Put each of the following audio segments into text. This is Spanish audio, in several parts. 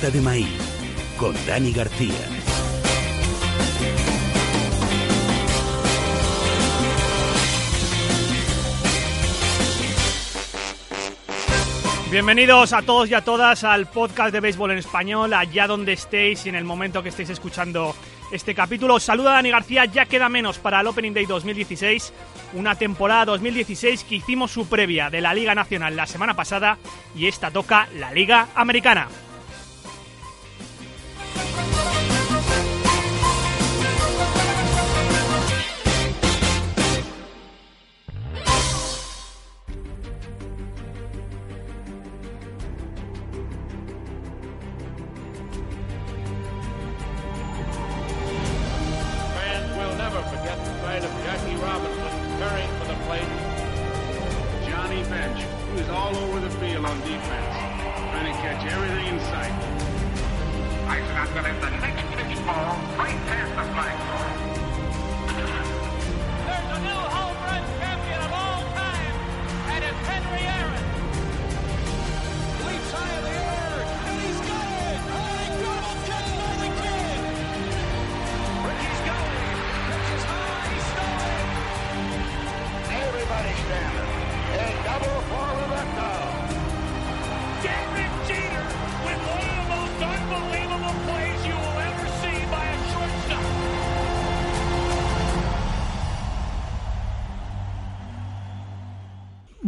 De Maíz con Dani García. Bienvenidos a todos y a todas al podcast de béisbol en español, allá donde estéis y en el momento que estéis escuchando este capítulo. Os saluda Dani García, ya queda menos para el Opening Day 2016, una temporada 2016 que hicimos su previa de la Liga Nacional la semana pasada y esta toca la Liga Americana.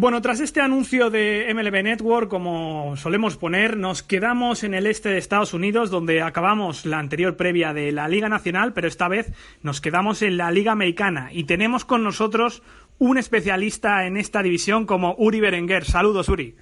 Bueno, tras este anuncio de MLB Network, como solemos poner, nos quedamos en el este de Estados Unidos, donde acabamos la anterior previa de la Liga Nacional, pero esta vez nos quedamos en la Liga Americana y tenemos con nosotros un especialista en esta división como Uri Berenguer. Saludos, Uri.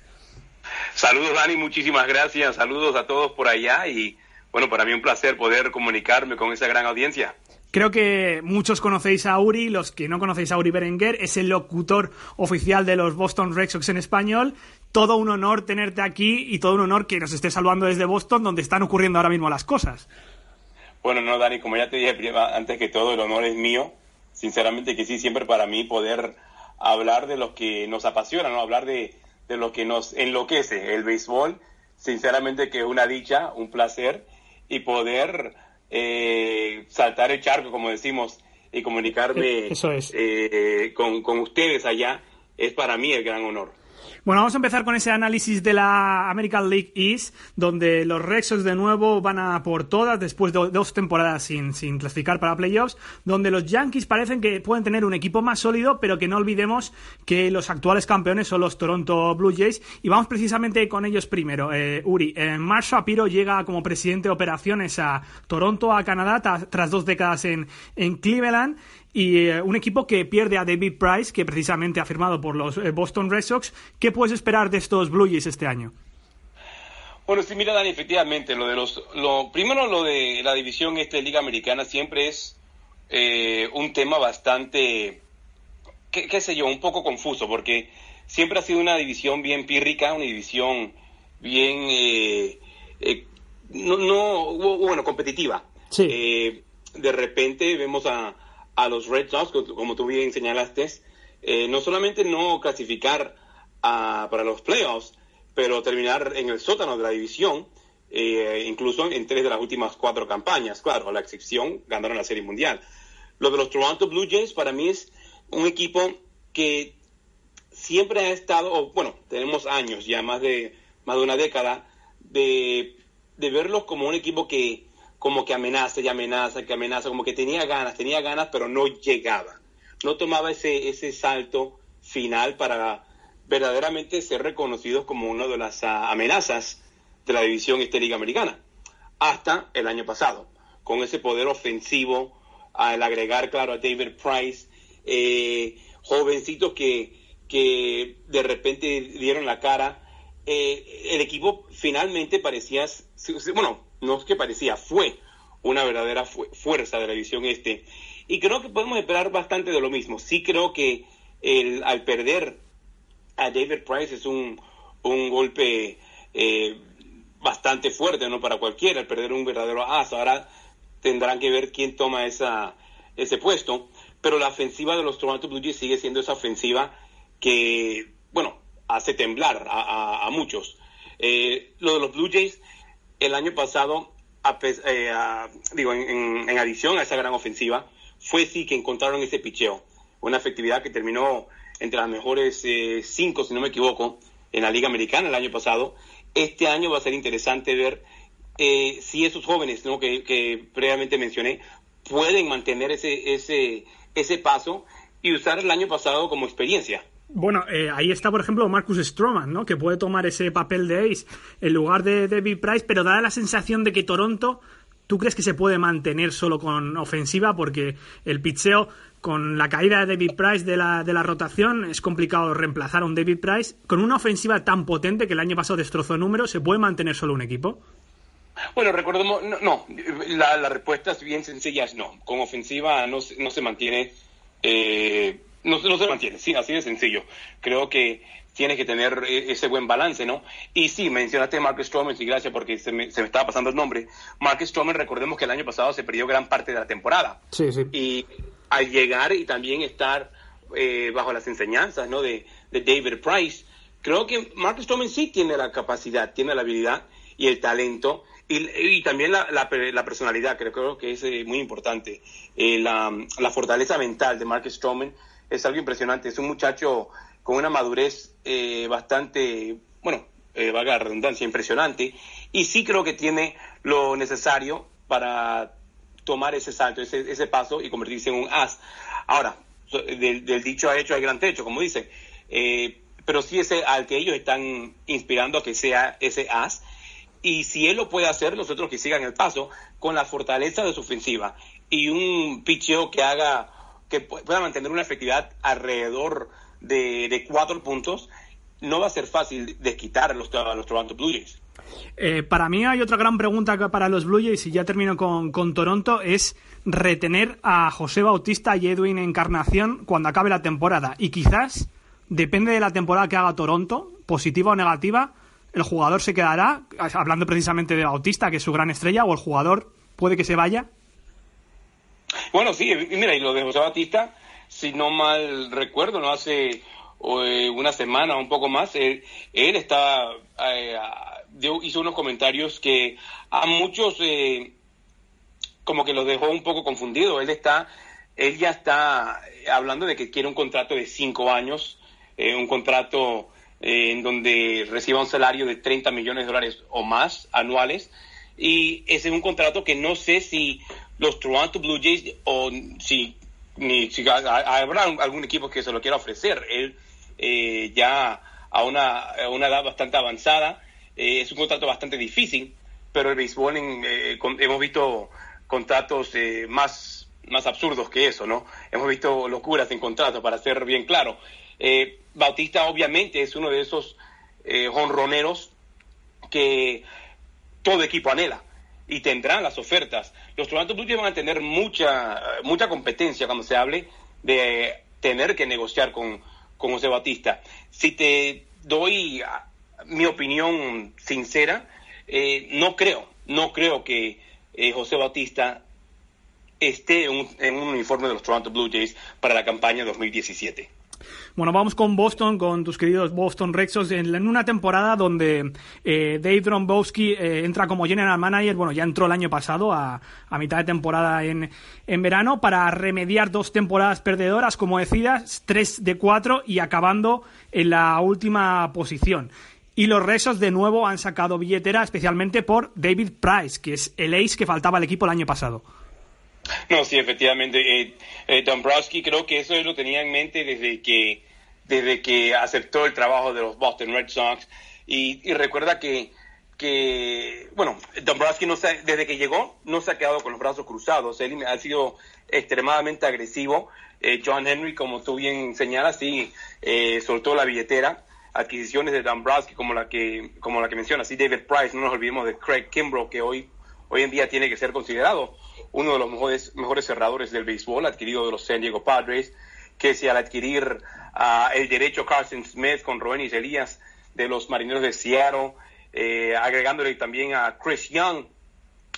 Saludos Dani, muchísimas gracias. Saludos a todos por allá y bueno, para mí un placer poder comunicarme con esa gran audiencia. Creo que muchos conocéis a Uri, los que no conocéis a Uri Berenguer, es el locutor oficial de los Boston Red Sox en español. Todo un honor tenerte aquí y todo un honor que nos estés saludando desde Boston, donde están ocurriendo ahora mismo las cosas. Bueno, no Dani, como ya te dije antes que todo, el honor es mío. Sinceramente que sí, siempre para mí poder hablar de lo que nos apasiona, ¿no? Hablar de, de lo que nos enloquece, el béisbol. Sinceramente que es una dicha, un placer y poder eh, saltar el charco, como decimos, y comunicarme Eso es. eh, con, con ustedes allá, es para mí el gran honor. Bueno, vamos a empezar con ese análisis de la American League East, donde los Red Sox de nuevo van a por todas después de dos temporadas sin, sin clasificar para playoffs, donde los Yankees parecen que pueden tener un equipo más sólido, pero que no olvidemos que los actuales campeones son los Toronto Blue Jays, y vamos precisamente con ellos primero. Eh, Uri, eh, Mark Shapiro llega como presidente de operaciones a Toronto, a Canadá, tras dos décadas en, en Cleveland, y eh, un equipo que pierde a David Price, que precisamente ha firmado por los eh, Boston Red Sox. ¿Qué puedes esperar de estos Blue Jays este año? Bueno, sí, mira, Dani, efectivamente, lo de los, lo, primero lo de la división este de Liga Americana siempre es eh, un tema bastante, qué, qué sé yo, un poco confuso, porque siempre ha sido una división bien pírrica, una división bien, eh, eh, no, no, bueno, competitiva. Sí. Eh, de repente vemos a, a los Red Sox, co- como tú bien señalaste, eh, no solamente no clasificar a- para los playoffs, pero terminar en el sótano de la división, eh, incluso en tres de las últimas cuatro campañas. Claro, a la excepción ganaron la Serie Mundial. Lo de los Toronto Blue Jays para mí es un equipo que siempre ha estado, bueno, tenemos años, ya más de, más de una década, de verlos como un equipo que como que amenaza y amenaza, que amenaza, como que tenía ganas, tenía ganas, pero no llegaba. No tomaba ese, ese salto final para verdaderamente ser reconocidos como una de las ah, amenazas de la división este Liga Americana. Hasta el año pasado, con ese poder ofensivo, al agregar, claro, a David Price, eh, jovencitos que, que de repente dieron la cara. Eh, el equipo finalmente parecía, bueno, no es que parecía, fue una verdadera fu- fuerza de la división este. Y creo que podemos esperar bastante de lo mismo. Sí creo que el, al perder a David Price es un, un golpe eh, bastante fuerte no para cualquiera, al perder un verdadero as. Ahora tendrán que ver quién toma esa, ese puesto. Pero la ofensiva de los Toronto Blue Jays sigue siendo esa ofensiva que, bueno, hace temblar a, a- a muchos. Eh, lo de los Blue Jays, el año pasado, a eh, a- digo, en adición a esa gran ofensiva, fue sí que encontraron ese picheo. Una efectividad que terminó entre las mejores eh, cinco, si no me equivoco, en la Liga Americana el año pasado. Este año va a ser interesante ver eh, si esos jóvenes ¿no? que, que previamente mencioné pueden mantener ese, ese, ese paso y usar el año pasado como experiencia. Bueno, eh, ahí está, por ejemplo, Marcus Stroman, ¿no? Que puede tomar ese papel de ace en lugar de David Price, pero da la sensación de que Toronto, ¿tú crees que se puede mantener solo con ofensiva? Porque el picheo, con la caída de David Price de la, de la rotación, es complicado reemplazar a un David Price. Con una ofensiva tan potente que el año pasado destrozó números, ¿se puede mantener solo un equipo? Bueno, recordemos, no, no, la, respuesta es bien sencilla, es no. Con ofensiva no, no se mantiene, eh, no, se- no se mantiene, sí, así de sencillo. Creo que tiene que tener eh, ese buen balance, ¿no? Y sí, mencionaste a Mark Stroman, sí, gracias porque se me, se me estaba pasando el nombre. Mark Stroman, recordemos que el año pasado se perdió gran parte de la temporada. Sí, sí. Y al llegar y también estar eh, bajo las enseñanzas, ¿no? De, de David Price, creo que Mark Stroman sí tiene la capacidad, tiene la habilidad y el talento y, y también la, la, la personalidad, creo, creo que es eh, muy importante. Eh, la, la fortaleza mental de Mark Stroman es algo impresionante. Es un muchacho con una madurez eh, bastante, bueno, eh, valga la redundancia, impresionante. Y sí creo que tiene lo necesario para tomar ese salto, ese, ese paso y convertirse en un as. Ahora, del dicho a hecho hay gran techo, como dicen. Eh, pero sí ese al que ellos están inspirando a que sea ese as. Y si él lo puede hacer, los otros que sigan el paso, con la fortaleza de su ofensiva y un picheo que haga, que pu- pueda mantener una efectividad alrededor de, de cuatro puntos, no va a ser fácil desquitar a los, a los Toronto Blue Jays. Eh, para mí hay otra gran pregunta para los Blue Jays, y ya termino con, con Toronto, es retener a José Bautista y Edwin Encarnación cuando acabe la temporada. Y quizás, depende de la temporada que haga Toronto, positiva o negativa, el jugador se quedará, hablando precisamente de Bautista, que es su gran estrella, o el jugador puede que se vaya. Bueno, sí, mira, y lo de José Batista, si no mal recuerdo, no hace eh, una semana o un poco más, él, está, eh, hizo unos comentarios que a muchos eh, como que los dejó un poco confundidos. Él está, él ya está hablando de que quiere un contrato de cinco años, eh, un contrato eh, en donde reciba un salario de 30 millones de dólares o más anuales. Y ese es un contrato que no sé si los Toronto Blue Jays o si, ni, habrá algún equipo que se lo quiera ofrecer. Él eh, ya a una, a una edad bastante avanzada, eh, es un contrato bastante difícil, pero el béisbol eh, hemos visto contratos más, más absurdos que eso, ¿no? Hemos visto locuras en contratos, para ser bien claro. Bautista obviamente es uno de esos jonroneros que todo equipo anhela y tendrán las ofertas. Los Toronto Blue Jays van a tener mucha, mucha competencia cuando se hable de tener que negociar con, con José Batista. Si te doy ah, mi opinión sincera, eh, no creo, no creo que eh, José Batista esté un, en un uniforme de los Toronto Blue Jays para la campaña 2017. Bueno, vamos con Boston, con tus queridos Boston Red Sox, en, en una temporada donde eh, Dave Dombrowski eh, entra como general manager, bueno, ya entró el año pasado, a, mitad de temporada en, en verano, para remediar dos temporadas perdedoras, como decías, tres de cuatro y acabando en la última posición. Y los Red Sox de nuevo han sacado billetera, especialmente por David Price, que es el ace que faltaba al equipo el año pasado. No, sí, efectivamente. Eh, eh, Dombrowski creo que eso lo tenía en mente desde que, desde que aceptó el trabajo de los Boston Red Sox. Y, y recuerda que, que, bueno, Dombrowski no se- desde que llegó no se ha quedado con los brazos cruzados. Él ha sido extremadamente agresivo. Eh, John Henry, como tú bien señalas, sí, eh, soltó la billetera. Adquisiciones de Dombrowski como la que, como la que mencionas, David Price, no nos olvidemos de Craig Kimbrough, que hoy, hoy en día tiene que ser considerado uno de los mejores, mejores cerradores del béisbol, adquirido de los San Diego Padres, que si al adquirir ah, el derecho Carson Smith con Roenis Elías de los Marineros de Seattle, eh, agregándole también a Chris Young,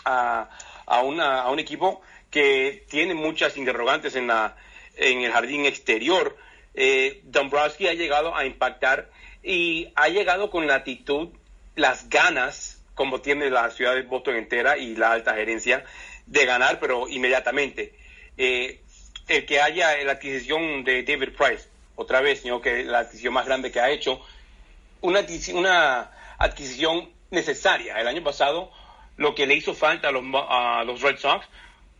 a, a, una, a un equipo que tiene muchas interrogantes en, la, en el jardín exterior. Eh, Dombrowski ha llegado a impactar y ha llegado con la actitud, las ganas, como tiene la ciudad de Boston entera y la alta gerencia, de ganar, pero inmediatamente. Eh, el que haya la adquisición de David Price, otra vez, sino que la adquisición más grande que ha hecho, una, una adquisición necesaria. El año pasado, lo que le hizo falta a los, a los Red Sox,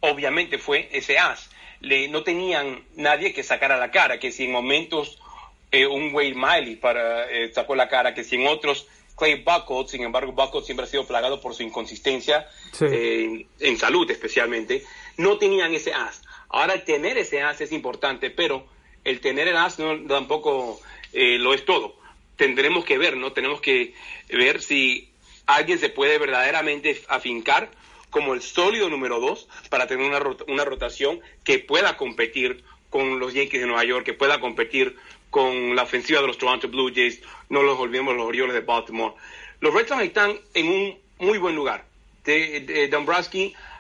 obviamente fue ese as. Le, no tenían nadie que sacara la cara, que si en momentos eh, un Wade Miley para, eh, sacó la cara, que si en otros Clay Buckles, sin embargo Buckles siempre ha sido plagado por su inconsistencia Sí. eh, en salud especialmente, no tenían ese as. Ahora tener ese as es importante, pero el tener el as no, tampoco eh, lo es todo. Tendremos que ver, ¿no? Tenemos que ver si alguien se puede verdaderamente afincar como el sólido número dos para tener una, rota- una rotación que pueda competir con los Yankees de Nueva York, que pueda competir con la ofensiva de los Toronto Blue Jays, no los olvidemos los Orioles de Baltimore. Los Red Sox están en un muy buen lugar. De, de-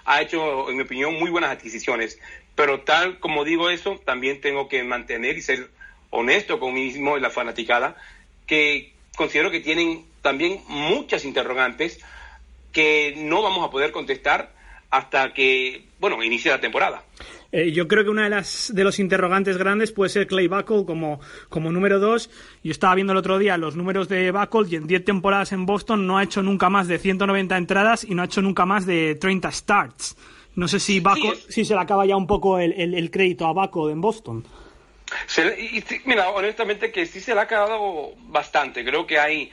ha hecho, en mi opinión, muy buenas adquisiciones, pero tal como digo eso, también tengo que mantener y ser honesto con mí mismo y la fanaticada, que considero que tienen también muchas interrogantes que no vamos a poder contestar hasta que, bueno, inicie la temporada. Eh, yo creo que una de las de los interrogantes grandes puede ser Clay Buckle como, como número dos. Yo estaba viendo el otro día los números de Buckle y en 10 temporadas en Boston no ha hecho nunca más de 190 entradas y no ha hecho nunca más de 30 starts. No sé si Buckle, si se le acaba ya un poco el, el- el crédito a Buckle en Boston. Se- y, sí, mira, honestamente que sí se le ha acabado bastante. Creo que hay,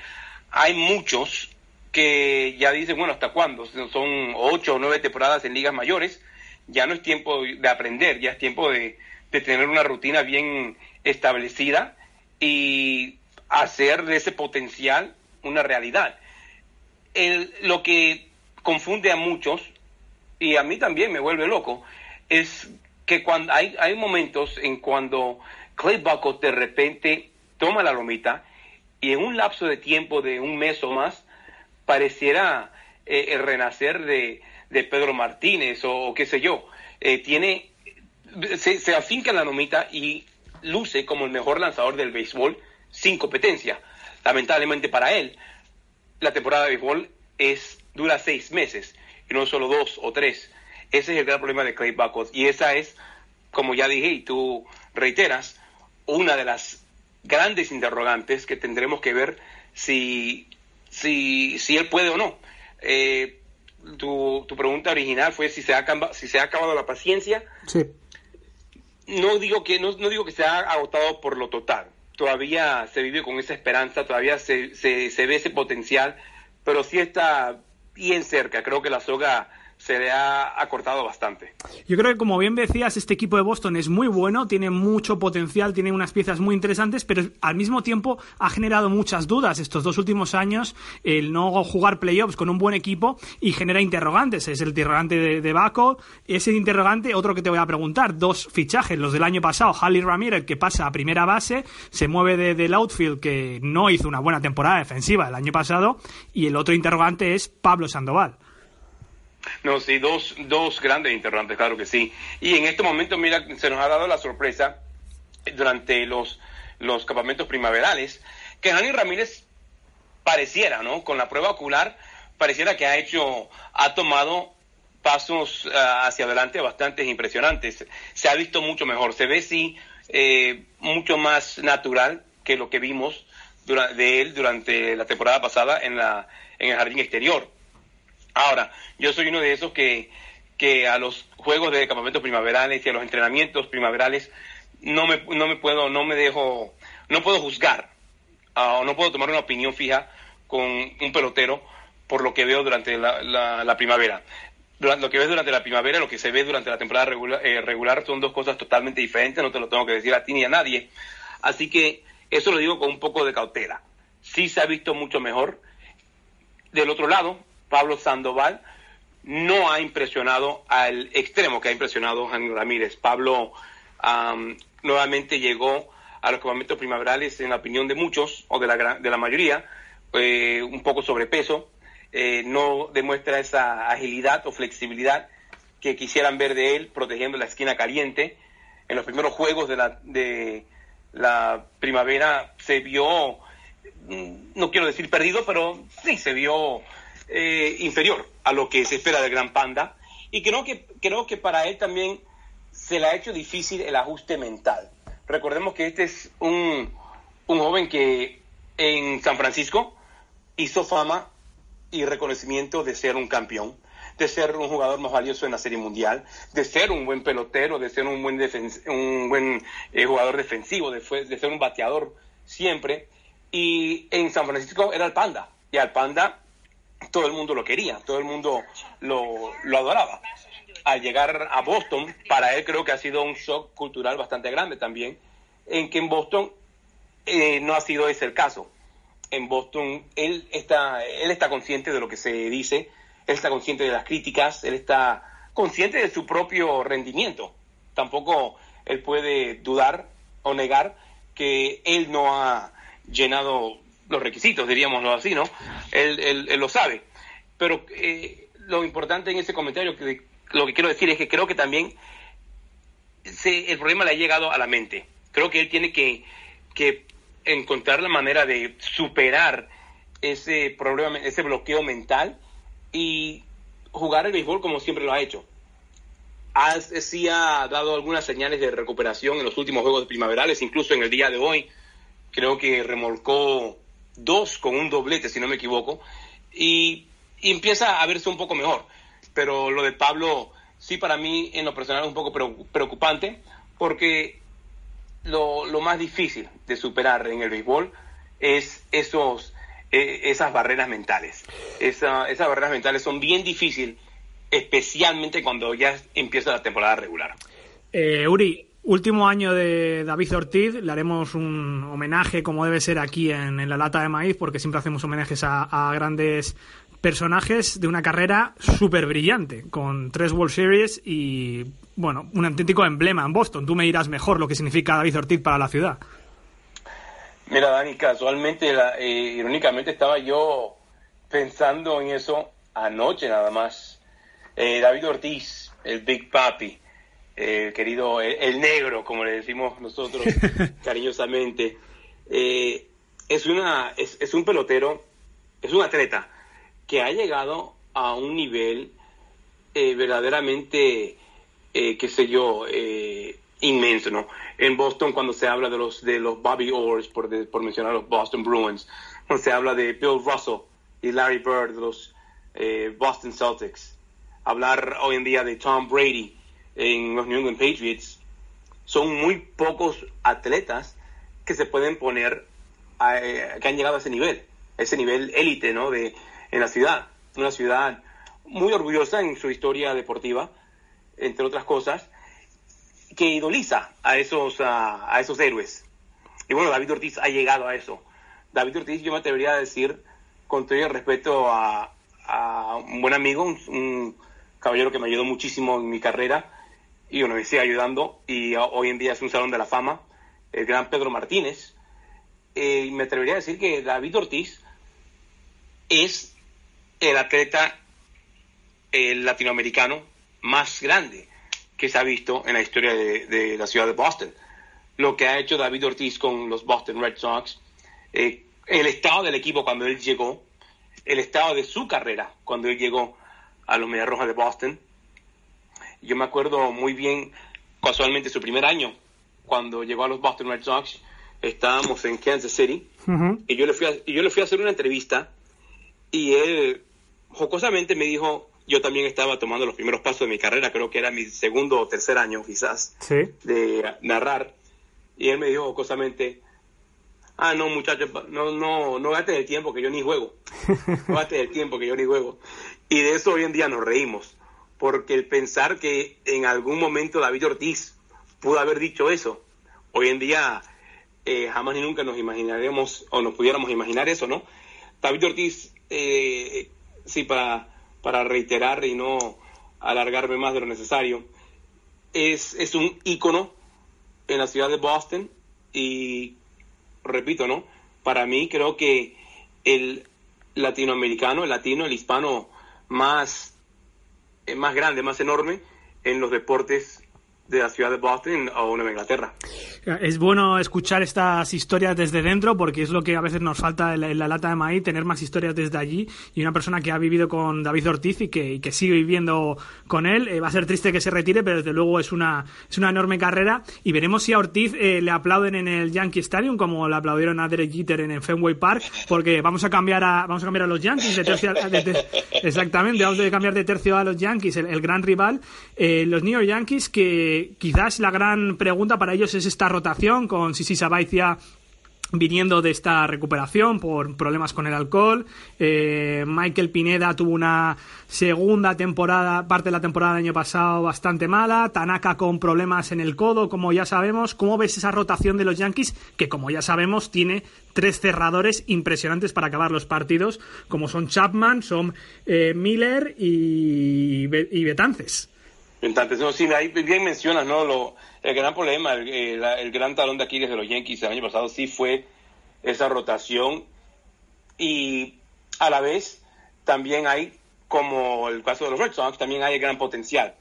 hay muchos que ya dicen, bueno, ¿hasta cuándo? Son ocho o nueve temporadas en ligas mayores. Ya no es tiempo de aprender, ya es tiempo de, de tener una rutina bien establecida y hacer de ese potencial una realidad. El- lo que confunde a muchos, y a mí también me vuelve loco, es que cuando hay, hay momentos en cuando Clay Buckle de repente toma la lomita y en un lapso de tiempo de un mes o más pareciera eh, el renacer de, de Pedro Martínez o, qué sé yo. Eh, tiene se, se afinca en la lomita y luce como el mejor lanzador del béisbol sin competencia. Lamentablemente para él, la temporada de béisbol es, dura seis meses y no solo dos o tres. Ese es el gran problema de Clay Buckles y esa es, como ya dije y tú reiteras, una de las grandes interrogantes que tendremos que ver si, si, si él puede o no. Eh, tu, tu pregunta original fue si se ha, si se ha acabado la paciencia Sí. no digo que no, no digo que se ha agotado por lo total. Todavía se vive con esa esperanza, todavía se, se, se ve ese potencial, pero sí está bien cerca. Creo que la soga se le ha acortado bastante. Yo creo que, como bien decías, este equipo de Boston es muy bueno, tiene mucho potencial, tiene unas piezas muy interesantes, pero al mismo tiempo ha generado muchas dudas estos dos últimos años el no jugar playoffs con un buen equipo y genera interrogantes. Es el interrogante de, de Baco, ese interrogante, otro que te voy a preguntar, dos fichajes, los del año pasado, Halley Ramírez, que pasa a primera base, se mueve de- del outfield, que no hizo una buena temporada defensiva el año pasado, y el otro interrogante es Pablo Sandoval. No, sí, dos, dos grandes interrogantes, claro que sí. Y en este momento, mira, se nos ha dado la sorpresa durante los, los campamentos primaverales que Dani Ramírez pareciera, ¿no? Con la prueba ocular, pareciera que ha hecho, ha tomado pasos ah, hacia adelante bastante impresionantes. Se ha visto mucho mejor, se ve sí eh, mucho más natural que lo que vimos de él durante la temporada pasada en, la, en el jardín exterior. Ahora, yo soy uno de esos que, que a los juegos de campamentos primaverales y a los entrenamientos primaverales no me, no me puedo, no me dejo, no puedo juzgar, ah, o no puedo tomar una opinión fija con un pelotero por lo que veo durante la, la- la primavera. Durante, lo que ves durante la primavera, lo que se ve durante la temporada regular, eh, regular son dos cosas totalmente diferentes, no te lo tengo que decir a ti ni a nadie. Así que eso lo digo con un poco de cautela. Sí se ha visto mucho mejor, del otro lado, Pablo Sandoval no ha impresionado al extremo que ha impresionado Juan Ramírez. Pablo am, nuevamente llegó a los campamentos primaverales, en la opinión de muchos, o de la, de la mayoría, eh, un poco sobrepeso, eh, no demuestra esa agilidad o flexibilidad que quisieran ver de él protegiendo la esquina caliente. En los primeros juegos de la, de la primavera se vio, mm, no quiero decir perdido, pero sí se vio eh, inferior a lo que se espera del Gran Panda. Y creo que, creo que para él también se le ha hecho difícil el ajuste mental. Recordemos que este es un, un joven que en San Francisco hizo fama y reconocimiento de ser un campeón, de ser un jugador más valioso en la Serie Mundial, de ser un buen pelotero, de ser un buen, defen- un buen eh, jugador defensivo, de, de ser un bateador siempre. Y en San Francisco era el Panda. Y al Panda todo el mundo lo quería, todo el mundo lo, lo adoraba. Al llegar a Boston, para él creo que ha sido un shock cultural bastante grande también, en que en Boston eh, no ha sido ese el caso. En Boston él está, él está consciente de lo que se dice, él está consciente de las críticas, él está consciente de su propio rendimiento. Tampoco él puede dudar o negar que él no ha llenado los requisitos, diríamoslo así, ¿no? Él, él- lo sabe. Pero eh, lo importante en ese comentario, que lo que quiero decir es que creo que también se- el problema le ha llegado a la mente. Creo que él tiene que, que encontrar la manera de superar ese problema, ese bloqueo mental y jugar el béisbol como siempre lo ha hecho. Ha, sí ha dado algunas señales de recuperación en los últimos juegos primaverales, incluso en el día de hoy. Creo que remolcó dos con un doblete, si no me equivoco, y, empieza a verse un poco mejor. Pero lo de Pablo, sí, para mí en lo personal es un poco preo- preocupante, porque lo, lo más difícil de superar en el béisbol es esos, eh, esas barreras mentales. Esa- esas barreras mentales son bien difíciles, especialmente cuando ya empieza la temporada regular. Eh, Uri, último año de David Ortiz, le haremos un homenaje como debe ser aquí en, la lata de maíz, porque siempre hacemos homenajes a, grandes personajes de una carrera súper brillante, con tres World Series y, bueno, un auténtico emblema en Boston. Tú me dirás mejor lo que significa David Ortiz para la ciudad. Mira, Dani, casualmente, eh, irónicamente, estaba yo pensando en eso anoche nada más. Eh, David Ortiz, el Big Papi, eh, el querido, el, el negro, como le decimos nosotros cariñosamente, eh, es, una, es, es un pelotero, es un atleta que ha llegado a un nivel eh, verdaderamente, eh, qué sé yo, eh, inmenso, ¿no? En Boston, cuando se habla de los de los Bobby Orrs, por, de- por mencionar los Boston Bruins, cuando se habla de Bill Russell y Larry Bird, de los eh, Boston Celtics, hablar hoy en día de Tom Brady en los New England Patriots, son muy pocos atletas que se pueden poner, a- eh, que han llegado a ese nivel, ese nivel élite, ¿no? De, en la ciudad, una ciudad muy orgullosa en su historia deportiva, entre otras cosas, que idoliza a esos, a, a esos héroes. Y bueno, David Ortiz ha llegado a eso. David Ortiz, yo me atrevería a decir, con todo el respeto a, a un buen amigo, un, un caballero que me ayudó muchísimo en mi carrera y bueno, me sigue ayudando y hoy en día es un salón de la fama, el gran Pedro Martínez. Eh, y me atrevería a decir que David Ortiz es el atleta el latinoamericano más grande que se ha visto en la historia de, de la ciudad de Boston. Lo que ha hecho David Ortiz con los Boston Red Sox, eh, el estado del equipo cuando él llegó, el estado de su carrera cuando él llegó a los Medias Rojas de Boston. Yo me acuerdo muy bien, casualmente su primer año, cuando llegó a los Boston Red Sox, estábamos en Kansas City y yo le fui a, y yo le fui a hacer una entrevista y él jocosamente me dijo, yo también estaba tomando los primeros pasos de mi carrera, creo que era mi segundo o tercer año quizás Sí. de narrar y él me dijo jocosamente, ah no muchachos, no no no gastes el tiempo que yo ni juego, no gastes el tiempo que yo ni juego y de eso hoy en día nos reímos porque el pensar que en algún momento David Ortiz pudo haber dicho eso, hoy en día eh, jamás ni nunca nos imaginaremos o nos pudiéramos imaginar eso, ¿no? David Ortiz, eh, sí, para, para reiterar y no alargarme más de lo necesario, es, es un ícono en la ciudad de Boston y, repito, ¿no? Para mí creo que el latinoamericano, el latino, el hispano más, más grande, más enorme en los deportes de la ciudad de Boston o Nueva Inglaterra. Es bueno escuchar estas historias desde dentro porque es lo que a veces nos falta en la, en la lata de maíz, tener más historias desde allí y una persona que ha vivido con David Ortiz y que, y que sigue viviendo con él. eh, va a ser triste que se retire, pero desde luego es una, es una enorme carrera y veremos si a Ortiz eh, le aplauden en el Yankee Stadium como le aplaudieron a Derek Jeter en el Fenway Park porque vamos a cambiar a, vamos a cambiar a los Yankees de tercio a- de- de- exactamente, vamos a cambiar de tercio a los Yankees, el, el gran rival. Eh, los New York Yankees que quizás la gran pregunta para ellos es esta rotación con Sisi Sabaicia viniendo de esta recuperación por problemas con el alcohol. Eh, Michael Pineda tuvo una segunda temporada, parte de la temporada del año pasado bastante mala. Tanaka con problemas en el codo, como ya sabemos. ¿Cómo ves esa rotación de los Yankees? Que como ya sabemos tiene tres cerradores impresionantes para acabar los partidos, como son Chapman, son eh, Miller y, y Betances. Entonces, no, sí, ahí bien mencionas, ¿no? Lo, el gran problema, el, el- el gran talón de Aquiles de los Yankees el año pasado sí fue esa rotación y a la vez también hay, como el caso de los Red Sox, también hay gran potencial.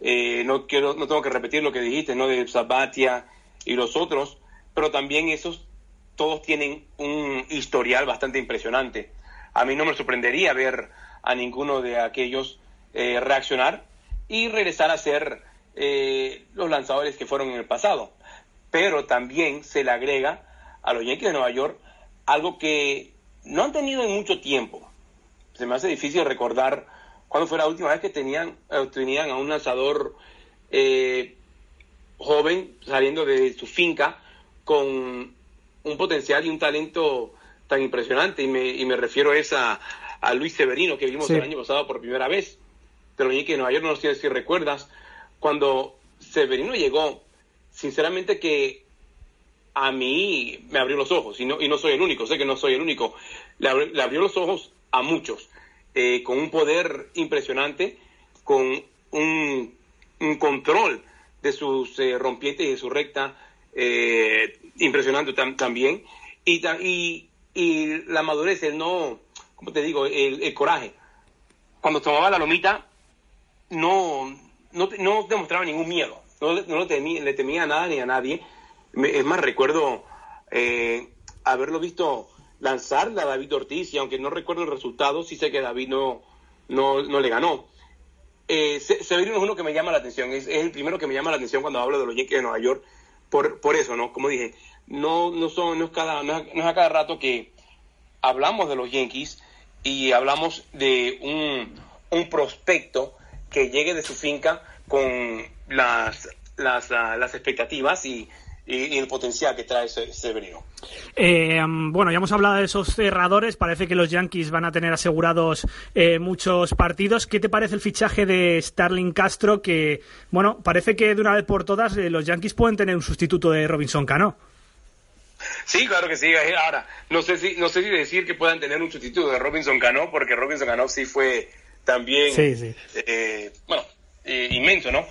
Eh, no quiero, no tengo que repetir lo que dijiste, ¿no? De Sabatia y los otros, pero también esos todos tienen un historial bastante impresionante. A mí no me sorprendería ver a ninguno de aquellos eh, reaccionar y regresar a ser eh, los lanzadores que fueron en el pasado. Pero también se le agrega a los Yankees de Nueva York algo que no han tenido en mucho tiempo. Se me hace difícil recordar cuándo fue la última vez que tenían, eh, tenían a un lanzador eh, joven saliendo de su finca con un potencial y un talento tan impresionante. Y me, y me refiero es a, a Luis Severino, que vimos Sí. el año pasado por primera vez. Yankees de Nueva York, no sé si recuerdas, cuando Severino llegó, sinceramente que a mí me abrió los ojos, y no, y no soy el único, sé que no soy el único, le, abri- le abrió los ojos a muchos, eh, con un poder impresionante, con un, control de sus eh, rompientes y de su recta eh, impresionante tam- también, y, la madurez, el no, ¿cómo te digo?, el coraje. Cuando tomaba la lomita, no, no, no demostraba ningún miedo, no, no le, temía, le temía a nada ni a nadie. Es más, recuerdo eh, haberlo visto lanzar a David Ortiz y aunque no recuerdo el resultado, sí sé que David no, no, no le ganó. Eh, Se- Severino es uno que me llama la atención, es, es el primero que me llama la atención cuando hablo de los Yankees de Nueva York, por, por eso, ¿no? Como dije, no, no, son, no, es cada, no, es, no es a cada rato que hablamos de los Yankees y hablamos de un, un prospecto que llegue de su finca con las, las, las expectativas y, y- el potencial que trae Se- Severino. Eh, bueno, ya hemos hablado de esos cerradores. Parece que los Yankees van a tener asegurados eh, muchos partidos. ¿Qué te parece el fichaje de Starling Castro? Que, bueno, parece que de una vez por todas eh, los Yankees pueden tener un sustituto de Robinson Cano. Sí, claro que sí. Ahora, no sé si, no sé si decir que puedan tener un sustituto de Robinson Cano, porque Robinson Cano sí fue también, Sí, sí. eh, bueno, eh, inmenso, ¿no?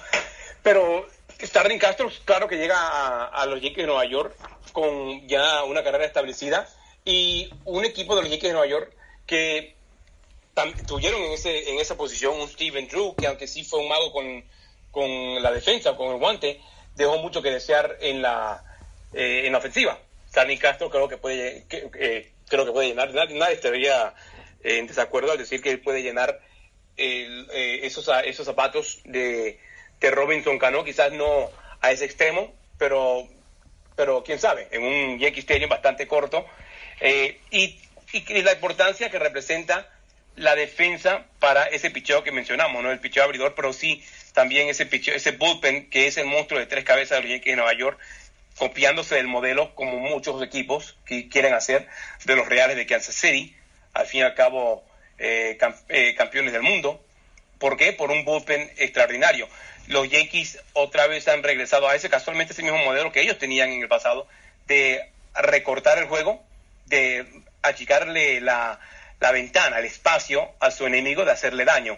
Pero Starling Castro, claro que llega a, a los Yankees de Nueva York con ya una carrera establecida y un equipo de los Yankees de Nueva York que tuvieron en, ese, en esa posición un Steven Drew, que aunque sí fue un mago con, con la defensa, con el guante, dejó mucho que desear en la, eh, en la ofensiva. Starling Castro creo que puede, que- eh, creo que puede llenar, nadie, estaría en desacuerdo al decir que él puede llenar eh, esos, a- esos zapatos de, de Robinson Cano, quizás no a ese extremo, pero, pero quién sabe, en un Yankee Stadium bastante corto. Eh, y- y la importancia que representa la defensa para ese picheo que mencionamos, ¿no? El picheo abridor, pero sí también ese picheo, ese bullpen que es el monstruo de tres cabezas de los Yankees de Nueva York, copiándose del modelo como muchos equipos que quieren hacer de los Reales de Kansas City, al fin y al cabo eh, eh, campeones del mundo. ¿Por qué? Por un bullpen extraordinario. Los Yankees otra vez han regresado a ese, casualmente ese mismo modelo que ellos tenían en el pasado, de recortar el juego, de achicarle la, la ventana, el espacio a su enemigo, de hacerle daño.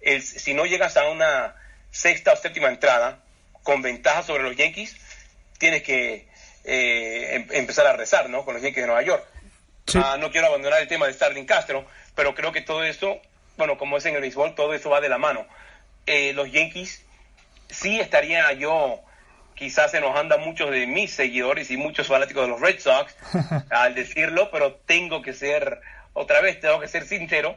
El- si no llegas a una sexta o séptima entrada con ventaja sobre los Yankees, tienes que eh, em- empezar a rezar, ¿no? Con los Yankees de Nueva York. Sí. Ah, no quiero abandonar el tema de Starling Castro, pero creo que todo eso, bueno, como es en el béisbol, todo eso va de la mano. Eh, los Yankees sí estaría yo quizás enojando a muchos de mis seguidores y muchos fanáticos de los Red Sox al decirlo, pero tengo que ser, otra vez tengo que ser sincero,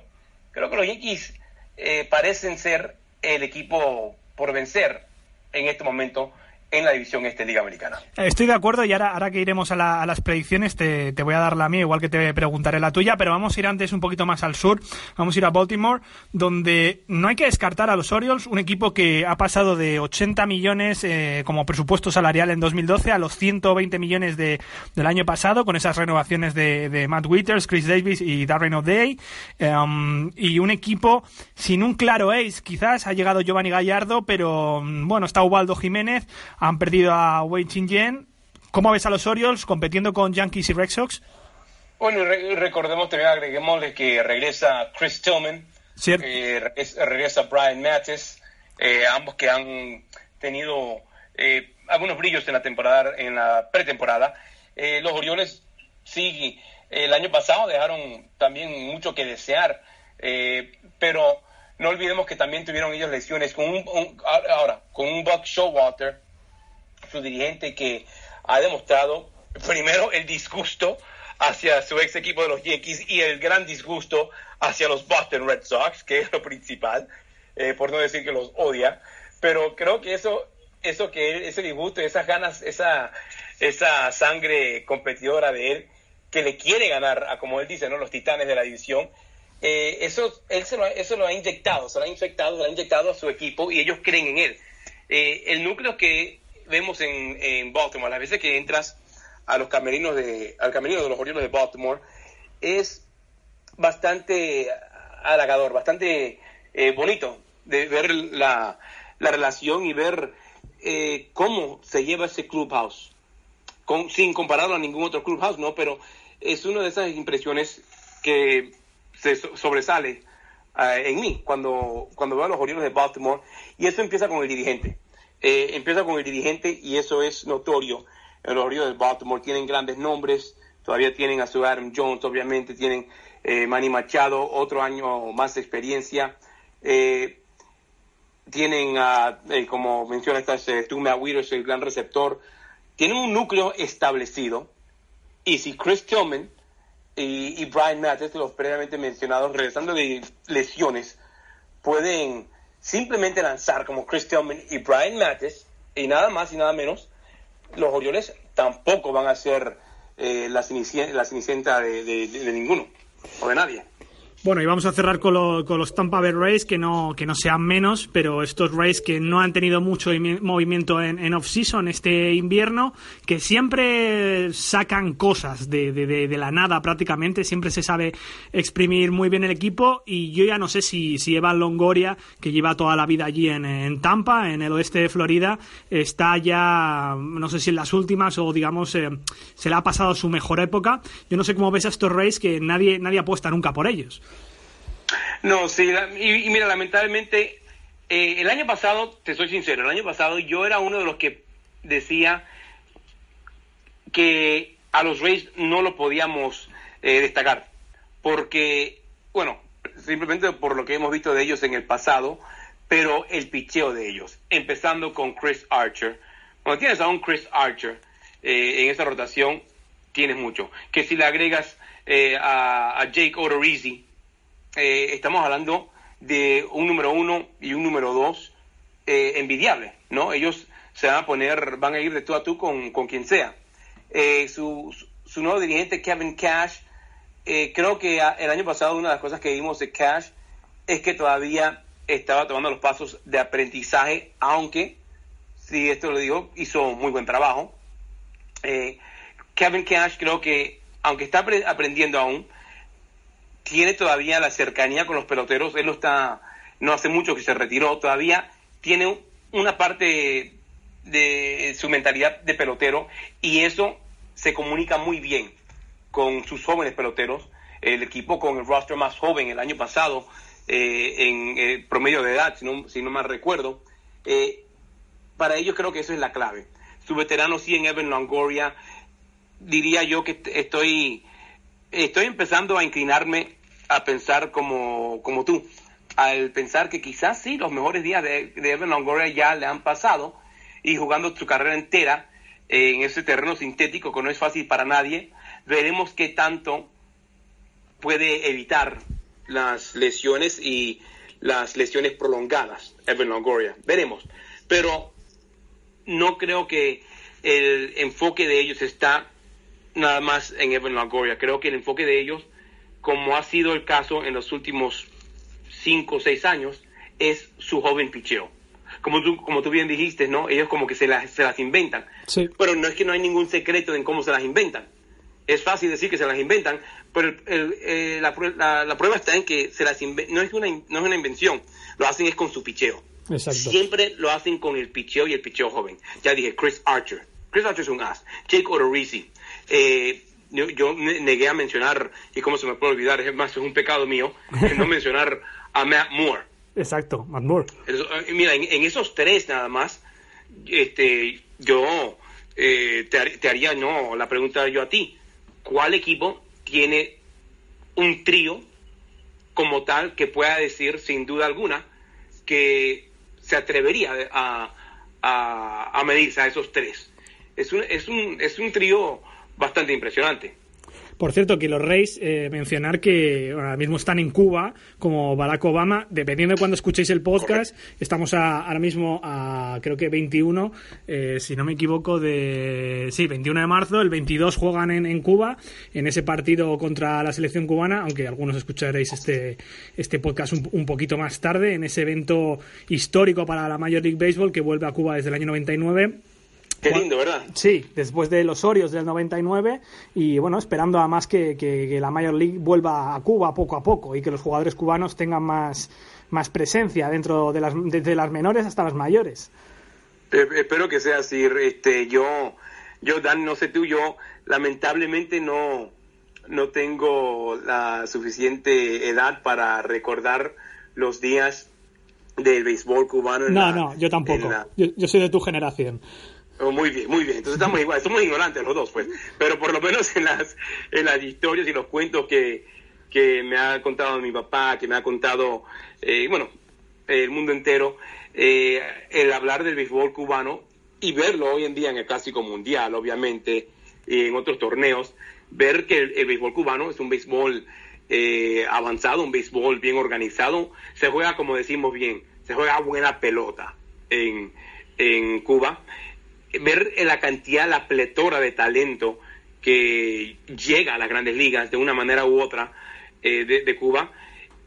creo que los Yankees eh, parecen ser el equipo por vencer en este momento en la división este Liga Americana. Estoy de acuerdo y ahora, ahora que iremos a, la- a las predicciones te, te voy a dar la mía, igual que te preguntaré la tuya, pero vamos a ir antes un poquito más al sur, vamos a ir a Baltimore, donde no hay que descartar a los Orioles, un equipo que ha pasado de 80 millones eh, como presupuesto salarial en 2012 a los 120 millones de, del año pasado, con esas renovaciones de, Matt Witters, Chris Davis y Darren O'Day, um, y un equipo sin un claro ace, quizás ha llegado Giovanni Gallardo, pero mm, bueno, está Ubaldo Jiménez, han perdido a Wei Chin ¿Cómo ves a los Orioles compitiendo con Yankees y Red Sox? Bueno, re- recordemos también, agreguémosle que regresa Chris Tillman, eh, regresa, regresa Brian Mattes, eh, ambos que han tenido eh, algunos brillos en la temporada, en la pretemporada. Eh, los Orioles sí, el año pasado dejaron también mucho que desear, eh, pero no olvidemos que también tuvieron ellos lesiones con un, un- ahora con un Buck Showalter, su dirigente que ha demostrado primero el disgusto hacia su ex equipo de los Yankees y el gran disgusto hacia los Boston Red Sox, que es lo principal, eh, por no decir que los odia, pero creo que eso, eso que él- ese disgusto, esas ganas, esa, esa sangre competidora de él, que le quiere ganar a, como él dice, ¿no? los titanes de la división, eh, eso, él se lo, eso lo ha inyectado, se lo ha infectado, se lo ha inyectado a su equipo y ellos creen en él. Eh, el núcleo que vemos en, en Baltimore, las veces que entras a los camerinos de, al camerino de los Orioles de Baltimore, es bastante halagador, bastante eh, bonito de ver la, la relación y ver eh, cómo se lleva ese clubhouse, con, sin compararlo a ningún otro clubhouse, ¿no? Pero es una de esas impresiones que se so- sobresale ah, en mí cuando, cuando veo a los Orioles de Baltimore y eso empieza con el dirigente. Eh, empieza con el dirigente y eso es notorio. Los Orioles de Baltimore tienen grandes nombres, todavía tienen a su Adam Jones, obviamente tienen eh, Manny Machado, otro año más de experiencia. Eh, tienen, a, eh, como menciona esta, eh, tú, Matt Wieters, el gran receptor. Tienen un núcleo establecido. Y si Chris Tillman y, y Brian Mattes, los previamente mencionados, regresando de lesiones, pueden simplemente lanzar como Chris Tillman y Brian Mattes, y nada más y nada menos, los Orioles tampoco van a ser eh, la cenicienta de, de- de- de ninguno, o de nadie. Bueno, y vamos a cerrar con, lo- con los Tampa Bay Rays, que no, que no sean menos, pero estos Rays que no han tenido mucho imi- movimiento en, en off-season este invierno, que siempre sacan cosas de, de- de- de la nada prácticamente, siempre se sabe exprimir muy bien el equipo, y yo ya no sé si, si Evan Longoria, que lleva toda la vida allí en, en Tampa, en el oeste de Florida, está ya, no sé si en las últimas o digamos, eh, se le ha pasado su mejor época. Yo no sé cómo ves a estos Rays que nadie, nadie apuesta nunca por ellos. No, sí, la- y, y mira, lamentablemente, eh, el año pasado, te soy sincero, el año pasado yo era uno de los que decía que a los Rays no lo podíamos eh, destacar, porque, bueno, simplemente por lo que hemos visto de ellos en el pasado, pero el picheo de ellos, empezando con Chris Archer. Cuando tienes a un Chris Archer eh, en esa rotación, tienes mucho. Que si le agregas eh, a, a Jake Odorizzi, eh, estamos hablando de un número uno y un número dos eh, envidiable, ¿no? Ellos se van a poner, van a ir de tú a tú con, con quien sea. Eh, su, su nuevo dirigente, Kevin Cash, eh, creo que el año pasado una de las cosas que vimos de Cash es que todavía estaba tomando los pasos de aprendizaje, aunque, si esto lo digo, hizo muy buen trabajo. Kevin Cash creo que, aunque está apre- aprendiendo aún, tiene todavía la cercanía con los peloteros. Él no está, no hace mucho que se retiró, todavía tiene una parte de su mentalidad de pelotero y eso se comunica muy bien con sus jóvenes peloteros. El equipo con el roster más joven el año pasado, eh, en eh, promedio de edad, si no, si no mal recuerdo. Eh, para ellos creo que eso es la clave. Su veterano sí en Evan Longoria, diría yo que estoy estoy empezando a inclinarme a pensar como, como tú. al pensar que quizás sí, los mejores días de, de Evan Longoria ya le han pasado y jugando su carrera entera en ese terreno sintético que no es fácil para nadie, veremos qué tanto puede evitar las lesiones y las lesiones prolongadas, Evan Longoria. Veremos. Pero no creo que el enfoque de ellos está nada más en Evan Longoria. Creo que el enfoque de ellos, como ha sido el caso en los últimos cinco o seis años, es su joven picheo. Como tú, como tú bien dijiste, ¿no? Ellos como que se las, se las inventan. Sí. Pero no es que no hay ningún secreto en cómo se las inventan. Es fácil decir que se las inventan, pero el- el- eh, la, la- la prueba está en que se las no, es una, no es una invención, lo hacen es con su picheo. Exacto. Siempre lo hacen con el picheo y el picheo joven. Ya dije, Chris Archer. Chris Archer es un as. Jake Odorizzi. Eh, yo, yo ne- negué a mencionar, y cómo se me puede olvidar, es más, es un pecado mío, no mencionar a Matt Moore. Exacto, Matt Moore. Eso, eh, mira, en, en esos tres nada más, este, yo eh, te, te haría no la pregunta yo a ti. ¿Cuál equipo tiene un trío como tal que pueda decir sin duda alguna que se atrevería a, a, a medirse a esos tres? Es un, es un, es un trío bastante impresionante. Por cierto, que los Reyes, eh, mencionar que ahora mismo están en Cuba, como Barack Obama, dependiendo de cuando escuchéis el podcast, estamos a- ahora mismo a, creo que 21, eh, si no me equivoco, de... Sí, 21 de marzo, el 22 juegan en, en Cuba, en ese partido contra la selección cubana, aunque algunos escucharéis este, este podcast un, un poquito más tarde, en ese evento histórico para la Major League Baseball que vuelve a Cuba desde el año 99. Qué lindo, ¿verdad? Sí, después de los Orios del 99 y bueno, esperando además que, que- que la Major League vuelva a Cuba poco a poco y que los jugadores cubanos tengan más, más presencia dentro de las, desde las menores hasta las mayores. Eh, espero que sea así. Este, yo, yo, Dan, no sé tú, yo lamentablemente no, no tengo la suficiente edad para recordar los días del béisbol cubano. en No, la- no, yo tampoco. la- Yo, yo soy de tu generación. Oh, muy bien, muy bien. Entonces estamos igual, somos ignorantes los dos, pues. Pero por lo menos en las, en las historias y los cuentos que, que me ha contado mi papá, que me ha contado, eh, bueno, el mundo entero, eh, el hablar del béisbol cubano y verlo hoy en día en el Clásico Mundial, obviamente, y en otros torneos, ver que el, béisbol cubano es un béisbol eh, avanzado, un béisbol bien organizado, se juega como decimos bien, se juega buena pelota en, en Cuba ver la cantidad, la pletora de talento que llega a las grandes ligas de una manera u otra eh, de, Cuba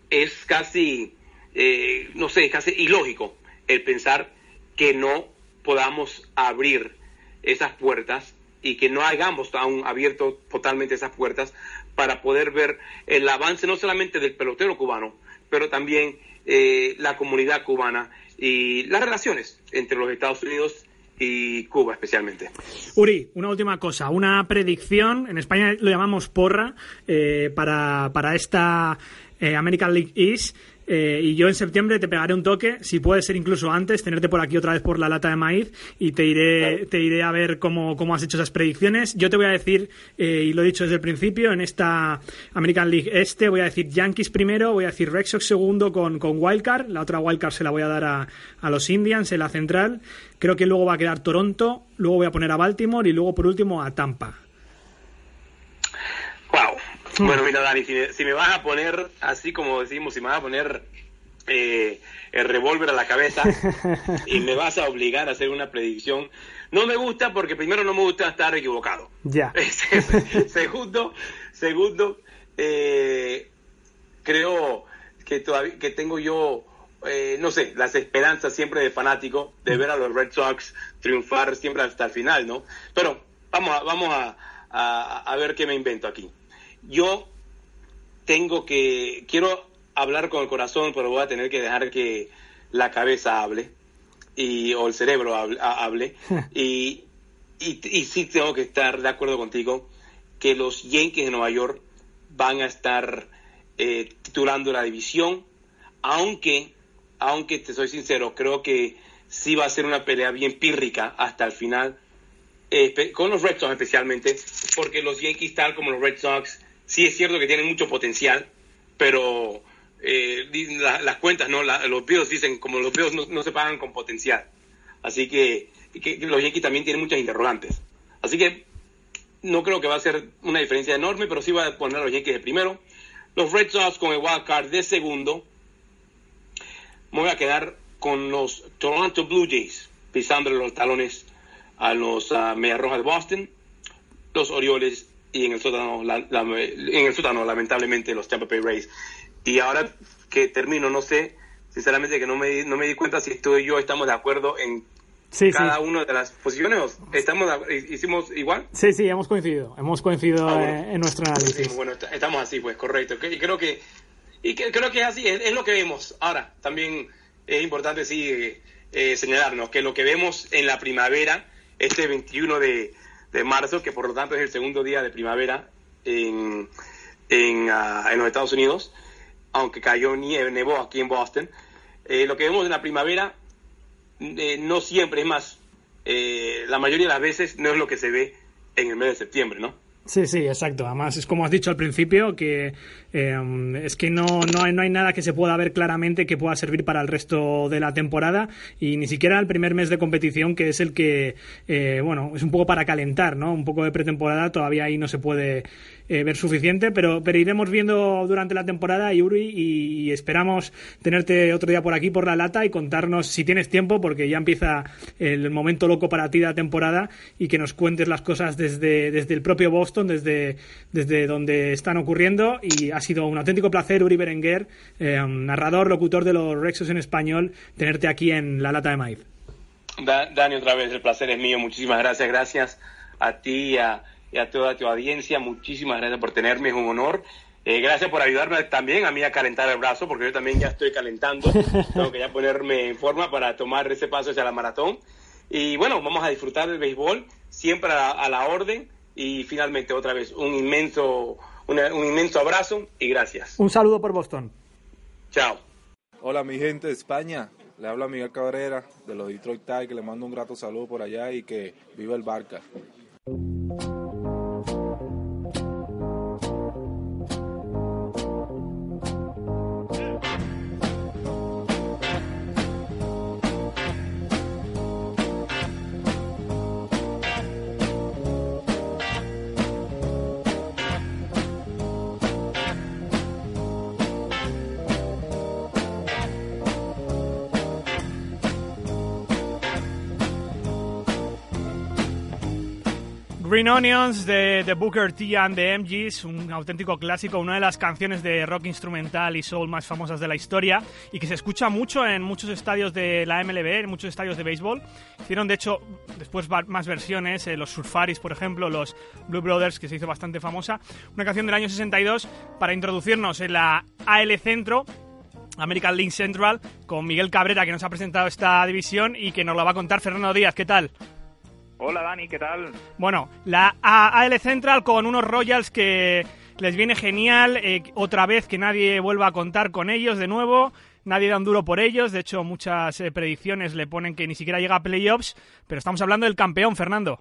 es casi, eh, no sé, casi ilógico el pensar que no podamos abrir esas puertas y que no hayamos aún abierto totalmente esas puertas para poder ver el avance no solamente del pelotero cubano, pero también eh, la comunidad cubana y las relaciones entre los Estados Unidos y Cuba especialmente. Uri, una última cosa, una predicción, en España lo llamamos porra, eh, para, para esta eh, American League East. Eh, y yo en septiembre te pegaré un toque, si puede ser incluso antes, tenerte por aquí otra vez por la lata de maíz y te iré, te iré a ver cómo, cómo has hecho esas predicciones. Yo te voy a decir, eh, y lo he dicho desde el principio, en esta American League Este voy a decir Yankees primero, voy a decir Red Sox segundo con, con Wildcard, la otra Wildcard se la voy a dar a, a los Indians en la central. Creo que luego va a quedar Toronto, luego voy a poner a Baltimore y luego por último a Tampa. Bueno, mira, Dani, si me, si me vas a poner, así como decimos, si me vas a poner eh, el revólver a la cabeza y me vas a obligar a hacer una predicción, no me gusta porque primero no me gusta estar equivocado. Ya. segundo, segundo, eh, creo que todavía que tengo yo, eh, no sé, las esperanzas siempre de fanático de ver a los Red Sox triunfar siempre hasta el final, ¿no? Pero vamos a, vamos a, a, a ver qué me invento aquí. Yo tengo que, quiero hablar con el corazón, pero voy a tener que dejar que la cabeza hable y o el cerebro hable, hable. y, y, y sí tengo que estar de acuerdo contigo que los Yankees de Nueva York van a estar eh, titulando la división, aunque, aunque te soy sincero, creo que sí va a ser una pelea bien pírrica hasta el final, eh, con los Red Sox especialmente, porque los Yankees, tal como los Red Sox, sí es cierto que tienen mucho potencial, pero eh, las cuentas, ¿no? La- los Bills dicen, como los Bills no, no se pagan con potencial. Así que, los Yankees también tienen muchas interrogantes. Así que no creo que va a ser una diferencia enorme, pero sí va a poner a los Yankees de primero. Los Red Sox con el wild card de segundo. Me voy a quedar con los Toronto Blue Jays, pisándole los talones a los ah, Medias Rojas de Boston, los Orioles y en el sótano, la- la- en el sótano lamentablemente los Tampa Bay Rays. Y ahora que termino, no sé, sinceramente que no me, di- no me di cuenta si tú y yo estamos de acuerdo en Sí, sí. cada una de las posiciones. ¿o ¿Estamos hicimos igual? Sí, sí, hemos coincidido. Hemos coincidido Ah, bueno. en nuestro análisis. Sí, bueno, est- estamos así, pues, correcto. Y creo que, y que- creo que es así, es, es lo que vemos. Ahora, también es importante, sí, eh, eh, señalarnos que lo que vemos en la primavera, este 21 de, de marzo, que por lo tanto es el segundo día de primavera en, en, ah, en los Estados Unidos, aunque cayó nieve, nevó aquí en Boston, eh, lo que vemos en la primavera eh, no siempre, es más, eh, la mayoría de las veces no es lo que se ve en el mes de septiembre, ¿no? Sí, sí, exacto. Además, es como has dicho al principio, que eh, es que no, no, hay, no hay nada que se pueda ver claramente que pueda servir para el resto de la temporada y ni siquiera el primer mes de competición, que es el que, eh, bueno, es un poco para calentar, ¿no? Un poco de pretemporada, todavía ahí no se puede eh, ver suficiente, pero, pero iremos viendo durante la temporada, Yuri, y, y esperamos tenerte otro día por aquí, por la lata, y contarnos si tienes tiempo, porque ya empieza el momento loco para ti de la temporada, y que nos cuentes las cosas desde, desde el propio Boston, desde, desde donde están ocurriendo, y sido un auténtico placer, Uri Berenguer, eh, narrador, locutor de los Rexos en español, tenerte aquí en la lata de maíz. Da- Dani, otra vez, el placer es mío. Muchísimas gracias. Gracias a ti y a, y a toda tu audiencia. Muchísimas gracias por tenerme, es un honor. Eh, gracias por ayudarme también a mí a calentar el brazo, porque yo también ya estoy calentando. Tengo que ya ponerme en forma para tomar ese paso hacia la maratón. Y bueno, vamos a disfrutar del béisbol, siempre a a la orden. Y finalmente, otra vez, un inmenso, una- un inmenso abrazo y gracias. Un saludo por Boston. Chao. Hola mi gente de España, le habla Miguel Cabrera de los Detroit Tigers, que le mando un grato saludo por allá y que viva el Barca. Green Onions de, Booker T and the MGs, un auténtico clásico, una de las canciones de rock instrumental y soul más famosas de la historia y que se escucha mucho en muchos estadios de la MLB, en muchos estadios de béisbol. Hicieron, de hecho, después más versiones, eh, los Surfaris, por ejemplo, los Blue Brothers, que se hizo bastante famosa. Una canción del año 62 para introducirnos en la AL Centro, American League Central, con Miguel Cabrera, que nos ha presentado esta división y que nos la va a contar Fernando Díaz. ¿Qué tal? Hola Dani, ¿qué tal? Bueno, la AL Central con unos Royals que les viene genial. eh, otra vez que nadie vuelva a contar con ellos de nuevo. Nadie da un duro por ellos. De hecho, muchas eh, predicciones le ponen que ni siquiera llega a playoffs. Pero estamos hablando del campeón, Fernando.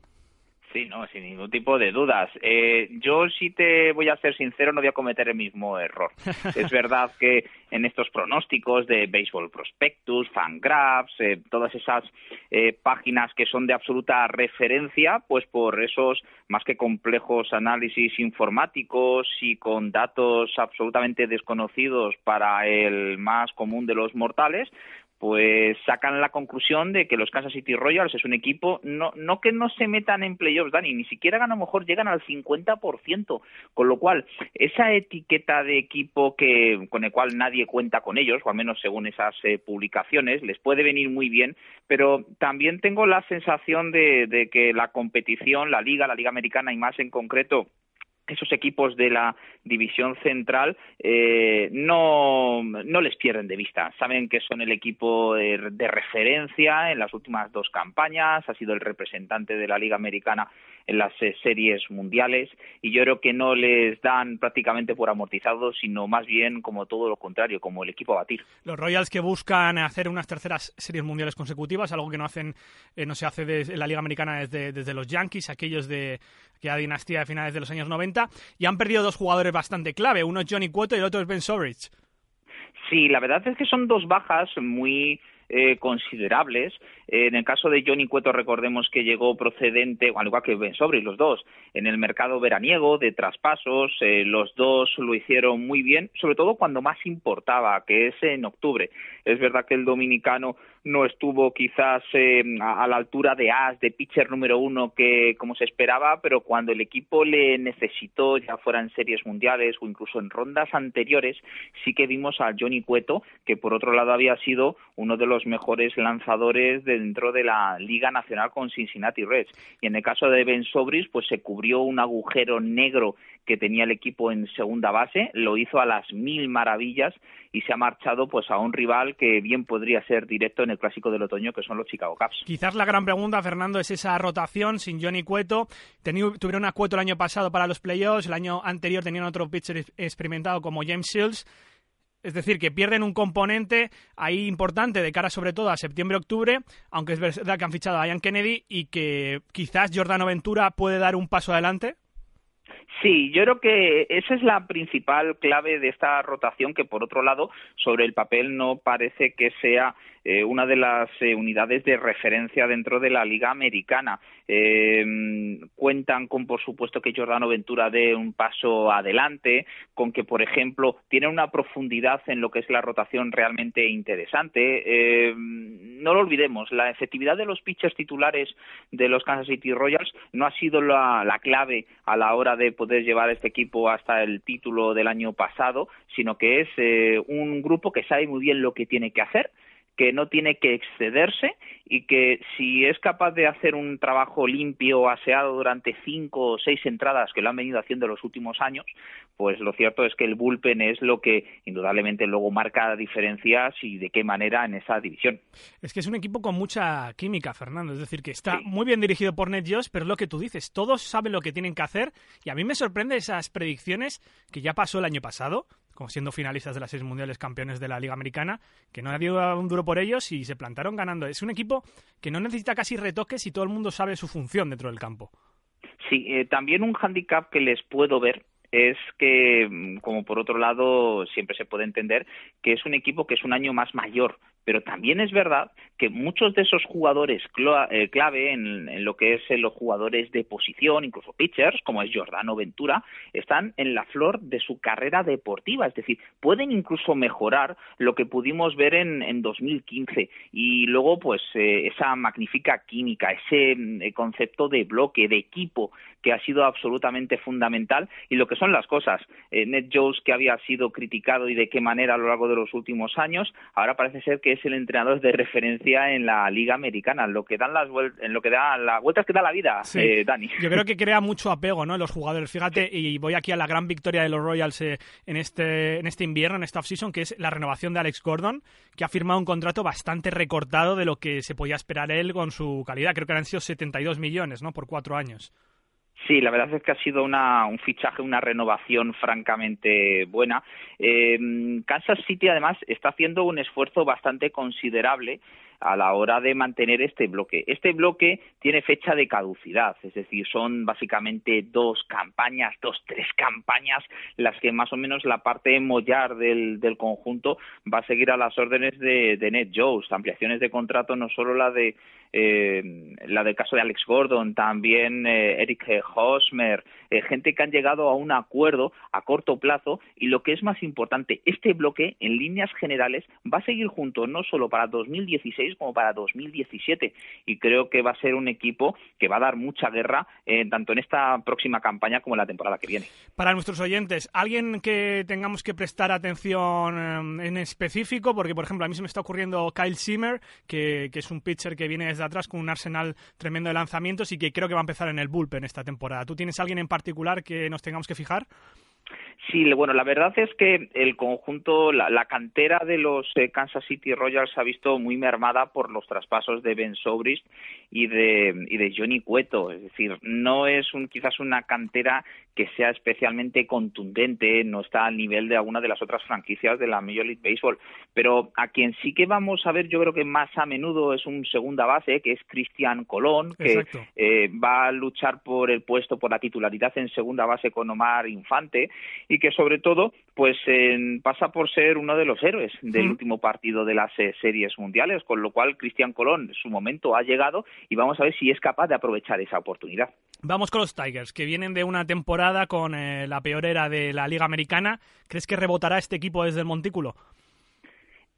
Sí, no, sin ningún tipo de dudas. Eh, yo, si te voy a ser sincero, no voy a cometer el mismo error. es verdad que en estos pronósticos de Baseball Prospectus, Fangraphs, eh, todas esas eh, páginas que son de absoluta referencia, pues por esos más que complejos análisis informáticos y con datos absolutamente desconocidos para el más común de los mortales, pues sacan la conclusión de que los Kansas City Royals es un equipo, no, no que no se metan en playoffs, Dani, ni siquiera a lo mejor llegan al 50%, con lo cual esa etiqueta de equipo que con el cual nadie cuenta con ellos, o al menos según esas eh, publicaciones, les puede venir muy bien, pero también tengo la sensación de, de que la competición, la liga, la liga americana y más en concreto, esos equipos de la división central eh, no, no les pierden de vista. Saben que son el equipo de, de, referencia en las últimas dos campañas, ha sido el representante de la Liga Americana en las eh, series mundiales y yo creo que no les dan prácticamente por amortizados, sino más bien como todo lo contrario, como el equipo a batir. Los Royals que buscan hacer unas terceras series mundiales consecutivas, algo que no hacen, eh, no se hace de, en la Liga Americana desde, desde los Yankees, aquellos de aquella dinastía de finales de los años 90, y han perdido dos jugadores bastante clave, uno es Johnny Cueto y el otro es Ben Sobrich. Sí, la verdad es que son dos bajas muy eh, considerables. Eh, en el caso de Johnny Cueto, recordemos que llegó procedente, al igual que Ben Sobri, los dos, en el mercado veraniego de traspasos. Eh, los dos lo hicieron muy bien, sobre todo cuando más importaba, que es en octubre. Es verdad que el dominicano no estuvo quizás eh, a, la altura de As, de pitcher número uno, que como se esperaba, pero cuando el equipo le necesitó, ya fuera en series mundiales o incluso en rondas anteriores, sí que vimos a Johnny Cueto, que por otro lado había sido uno de los mejores lanzadores dentro de la Liga Nacional con Cincinnati Reds. Y en el caso de Ben Sobris, pues se cubrió un agujero negro que tenía el equipo en segunda base, lo hizo a las mil maravillas y se ha marchado pues a un rival que bien podría ser directo en el clásico del otoño que son los Chicago Cubs. Quizás la gran pregunta, Fernando, es esa rotación sin Johnny Cueto. Tuvieron a Cueto el año pasado para los playoffs, el año anterior tenían otro pitcher ex- experimentado como James Shields. Es decir, que pierden un componente ahí importante de cara sobre todo a septiembre-octubre, aunque es verdad que han fichado a Ian Kennedy y que quizás Jordano Ventura puede dar un paso adelante. Sí, yo creo que esa es la principal clave de esta rotación que por otro lado sobre el papel no parece que sea eh, una de las eh, unidades de referencia dentro de la liga americana. Eh, cuentan con por supuesto que Jordano Ventura dé un paso adelante, con que por ejemplo tiene una profundidad en lo que es la rotación realmente interesante. Eh, no lo olvidemos, la efectividad de los pitchers titulares de los Kansas City Royals no ha sido la, la clave a la hora de poder llevar este equipo hasta el título del año pasado, sino que es un grupo que sabe muy bien lo que tiene que hacer que no tiene que excederse y que si es capaz de hacer un trabajo limpio, aseado durante cinco o seis entradas que lo han venido haciendo en los últimos años, pues lo cierto es que el bullpen es lo que indudablemente luego marca diferencias y de qué manera en esa división. Es que es un equipo con mucha química, Fernando. Es decir, que está muy bien dirigido por Ned Jones, pero es lo que tú dices. Todos saben lo que tienen que hacer. Y a mí me sorprende esas predicciones que ya pasó el año pasado, como siendo finalistas de las seis mundiales campeones de la Liga Americana, que no dio un duro por ellos y se plantaron ganando. Es un equipo que no necesita casi retoques y todo el mundo sabe su función dentro del campo. Sí, eh, también un hándicap que les puedo ver es que, mm, como por otro lado siempre se puede entender, que es un equipo que es un año más mayor, pero también es verdad que muchos de esos jugadores eh, clave en, lo que es eh, los jugadores de posición, incluso pitchers, como es Jordano Ventura, están en la flor de su carrera deportiva, es decir, pueden incluso mejorar lo que pudimos ver en, en 2015 y luego pues eh, esa magnífica química, ese mm, concepto de bloque, de equipo que ha sido absolutamente fundamental y lo que son las cosas. Ned Jones, que había sido criticado y de qué manera a lo largo de los últimos años, ahora parece ser que es el entrenador de referencia en la Liga Americana, lo que dan las en lo que da las vueltas que da la vida, Sí. eh, Dani. Yo creo que crea mucho apego, ¿no? En los jugadores. Fíjate, y voy aquí a la gran victoria de los Royals eh, en este en este invierno, en esta offseason, que es la renovación de Alex Gordon, que ha firmado un contrato bastante recortado de lo que se podía esperar él con su calidad. Creo que han sido 72 millones, ¿no? Por cuatro años. Sí, la verdad es que ha sido una, un fichaje, una renovación francamente buena. Eh, Kansas City, además, está haciendo un esfuerzo bastante considerable a la hora de mantener este bloque. Este bloque tiene fecha de caducidad, es decir, son básicamente dos campañas, dos, tres campañas, las que más o menos la parte mollar del, del conjunto va a seguir a las órdenes de, de Ned Jones. Ampliaciones de contrato, no solo la de eh, la del caso de Alex Gordon, también eh, Eric Hosmer, eh, gente que han llegado a un acuerdo a corto plazo y lo que es más importante, este bloque en líneas generales va a seguir junto no solo para 2016 como para 2017 y creo que va a ser un equipo que va a dar mucha guerra eh, tanto en esta próxima campaña como en la temporada que viene. Para nuestros oyentes, alguien que tengamos que prestar atención eh, en específico, porque por ejemplo a mí se me está ocurriendo Kyle Zimmer, que, que es un pitcher que viene desde atrás con un arsenal tremendo de lanzamientos y que creo que va a empezar en el bullpen esta temporada. ¿Tú tienes alguien en particular que nos tengamos que fijar? Sí, bueno, la verdad es que el conjunto, la, la cantera de los eh, Kansas City Royals se ha visto muy mermada por los traspasos de Ben Sobrist y de, y de Johnny Cueto. Es decir, no es un, quizás una cantera que sea especialmente contundente, no está al nivel de alguna de las otras franquicias de la Major League Baseball. Pero a quien sí que vamos a ver, yo creo que más a menudo es un segunda base, que es Cristian Colón, que eh, va a luchar por el puesto, por la titularidad en segunda base con Omar Infante y que sobre todo pues eh, pasa por ser uno de los héroes del Mm. último partido de las eh, series mundiales, con lo cual Cristian Colón su momento ha llegado y vamos a ver si es capaz de aprovechar esa oportunidad. Vamos con los Tigers, que vienen de una temporada con eh, la peor era de la Liga Americana. ¿Crees que rebotará este equipo desde el Montículo?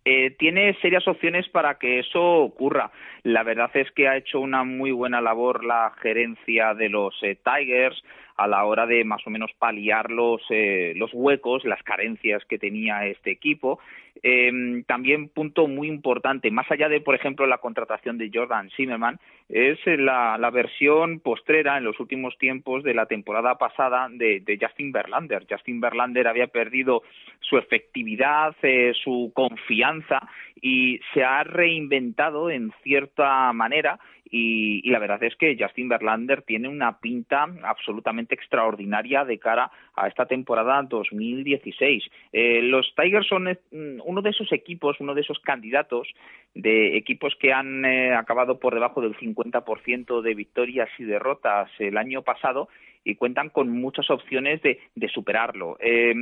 eh, tiene serias opciones para que eso ocurra. La verdad es que ha hecho una muy buena labor la gerencia de los eh, Tigers a la hora de más o menos paliar los, eh, los huecos, las carencias que tenía este equipo. Eh, también punto muy importante, más allá de, por ejemplo, la contratación de Jordan Zimmerman, es eh, la, la versión postrera en los últimos tiempos de la temporada pasada de, de Justin Verlander. Justin Verlander había perdido su efectividad, eh, su confianza y se ha reinventado en cierta manera y, y, la verdad es que Justin Verlander tiene una pinta absolutamente extraordinaria de cara a esta temporada 2016. Eh, los Tigers son eh, uno de esos equipos, uno de esos candidatos de equipos que han eh, acabado por debajo del 50% de victorias y derrotas el año pasado y cuentan con muchas opciones de, superarlo, eh,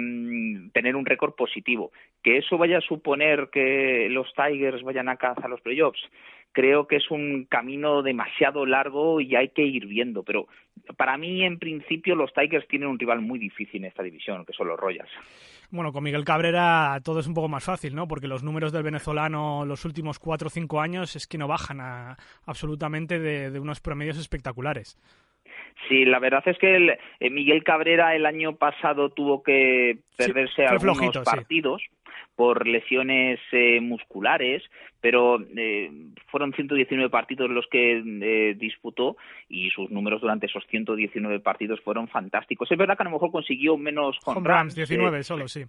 tener un récord positivo. Que eso vaya a suponer que los Tigers vayan a cazar los playoffs, creo que es un camino demasiado largo y hay que ir viendo. Pero para mí, en principio, los Tigers tienen un rival muy difícil en esta división, que son los Royals. Bueno, con Miguel Cabrera todo es un poco más fácil, ¿no? Porque los números del venezolano los últimos cuatro o cinco años es que no bajan a, absolutamente de, de unos promedios espectaculares. Sí, la verdad es que el, eh, Miguel Cabrera el año pasado tuvo que perderse sí, algunos flojito, partidos sí. Por lesiones eh, musculares, pero eh, fueron 119 partidos los que eh, disputó y sus números durante esos 119 partidos fueron fantásticos. Es verdad que a lo mejor consiguió menos con Rams, runs, 19 solo, sí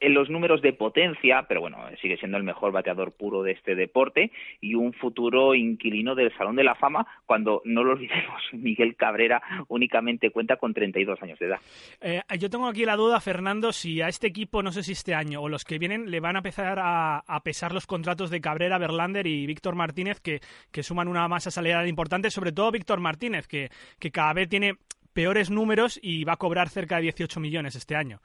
en los números de potencia, pero bueno, sigue siendo el mejor bateador puro de este deporte y un futuro inquilino del Salón de la Fama cuando, no lo olvidemos, Miguel Cabrera únicamente cuenta con 32 años de edad. Eh, yo tengo aquí la duda, Fernando, si a este equipo, no sé si este año o los que vienen, le van a empezar a, pesar los contratos de Cabrera, Verlander y Víctor Martínez, que, que, suman una masa salarial importante, sobre todo Víctor Martínez, que, que cada vez tiene peores números y va a cobrar cerca de 18 millones este año.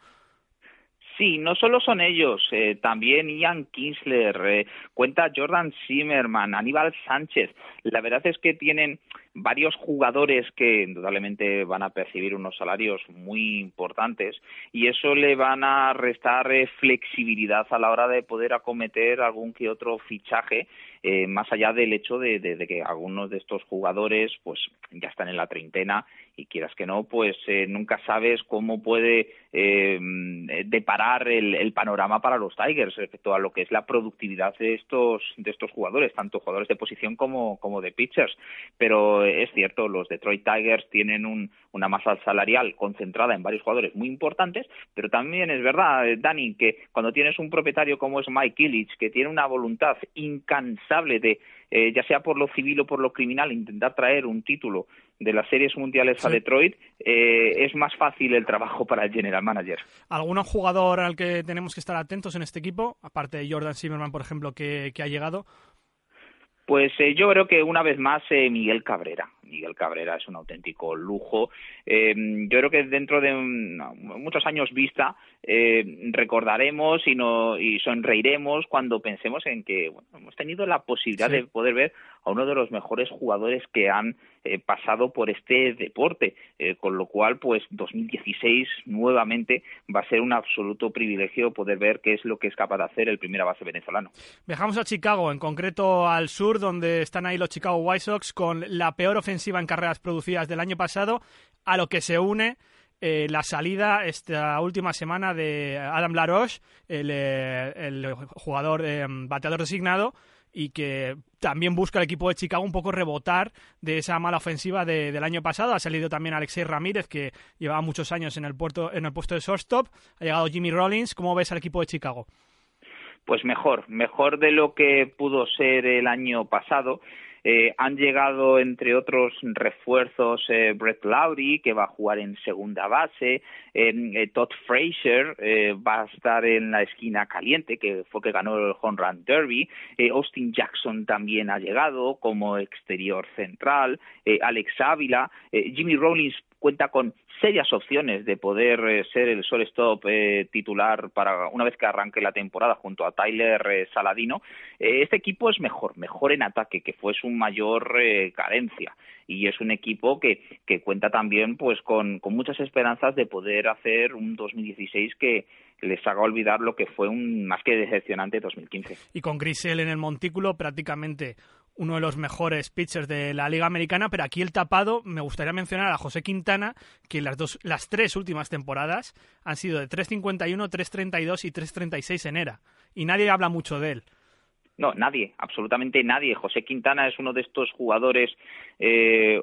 Sí, no solo son ellos, eh, también Ian Kinsler, eh, cuenta Jordan Zimmerman, Aníbal Sánchez. La verdad es que tienen varios jugadores que indudablemente van a percibir unos salarios muy importantes y eso le van a restar eh, flexibilidad a la hora de poder acometer algún que otro fichaje eh, más allá del hecho de, que algunos de estos jugadores pues ya están en la treintena y quieras que no pues eh, nunca sabes cómo puede eh, deparar el, el, panorama para los Tigers respecto a lo que es la productividad de estos de estos jugadores tanto jugadores de posición como como de pitchers. Pero es cierto los Detroit Tigers tienen un, una masa salarial concentrada en varios jugadores muy importantes pero también es verdad Dani que cuando tienes un propietario como es Mike Illich que tiene una voluntad incansable de eh, ya sea por lo civil o por lo criminal, intentar traer un título de las series mundiales sí. a Detroit, eh, es más fácil el trabajo para el general manager. ¿Algún jugador al que tenemos que estar atentos en este equipo? Aparte de Jordan Zimmerman, por ejemplo, que, que ha llegado. Pues eh, yo creo que una vez más eh, Miguel Cabrera. Miguel Cabrera es un auténtico lujo. Eh, yo creo que dentro de un, muchos años vista eh, recordaremos y, no, y sonreiremos cuando pensemos en que bueno, hemos tenido la posibilidad sí. de poder ver a uno de los mejores jugadores que han eh, pasado por este deporte, eh, con lo cual pues 2016 nuevamente va a ser un absoluto privilegio poder ver qué es lo que es capaz de hacer el primera base venezolano. Viajamos a Chicago, en concreto al sur, donde están ahí los Chicago White Sox con la peor ofensiva en carreras producidas del año pasado, a lo que se une eh, la salida esta última semana de Adam Laroche, el, el jugador bateador designado, y que también busca el equipo de Chicago un poco rebotar de esa mala ofensiva de, del año pasado. Ha salido también Alexei Ramírez, que llevaba muchos años en el, puerto, en el puesto de shortstop. Ha llegado Jimmy Rollins. ¿Cómo ves al equipo de Chicago? Pues mejor, mejor de lo que pudo ser el año pasado. Eh, han llegado, entre otros refuerzos, eh, Brett Lowry, que va a jugar en segunda base, eh, Todd Frazier eh, va a estar en la esquina caliente, que fue que ganó el Home Run Derby, eh, Austin Jackson también ha llegado como exterior central, eh, Alex Ávila, eh, Jimmy Rollins cuenta con serias opciones de poder eh, ser el shortstop eh, titular para una vez que arranque la temporada junto a Tyler eh, Saladino. Eh, este equipo es mejor, mejor en ataque, que fue su mayor carencia y es un equipo que, que cuenta también pues con, con muchas esperanzas de poder hacer un 2016 que les haga olvidar lo que fue un más que decepcionante 2015. Y con Grisel en el montículo prácticamente uno de los mejores pitchers de la Liga Americana, pero aquí el tapado me gustaría mencionar a José Quintana, que las dos las tres últimas temporadas han sido de 3.51, 3.32 y 3.36 en era, y nadie habla mucho de él. No, nadie, absolutamente nadie. José Quintana es uno de estos jugadores eh,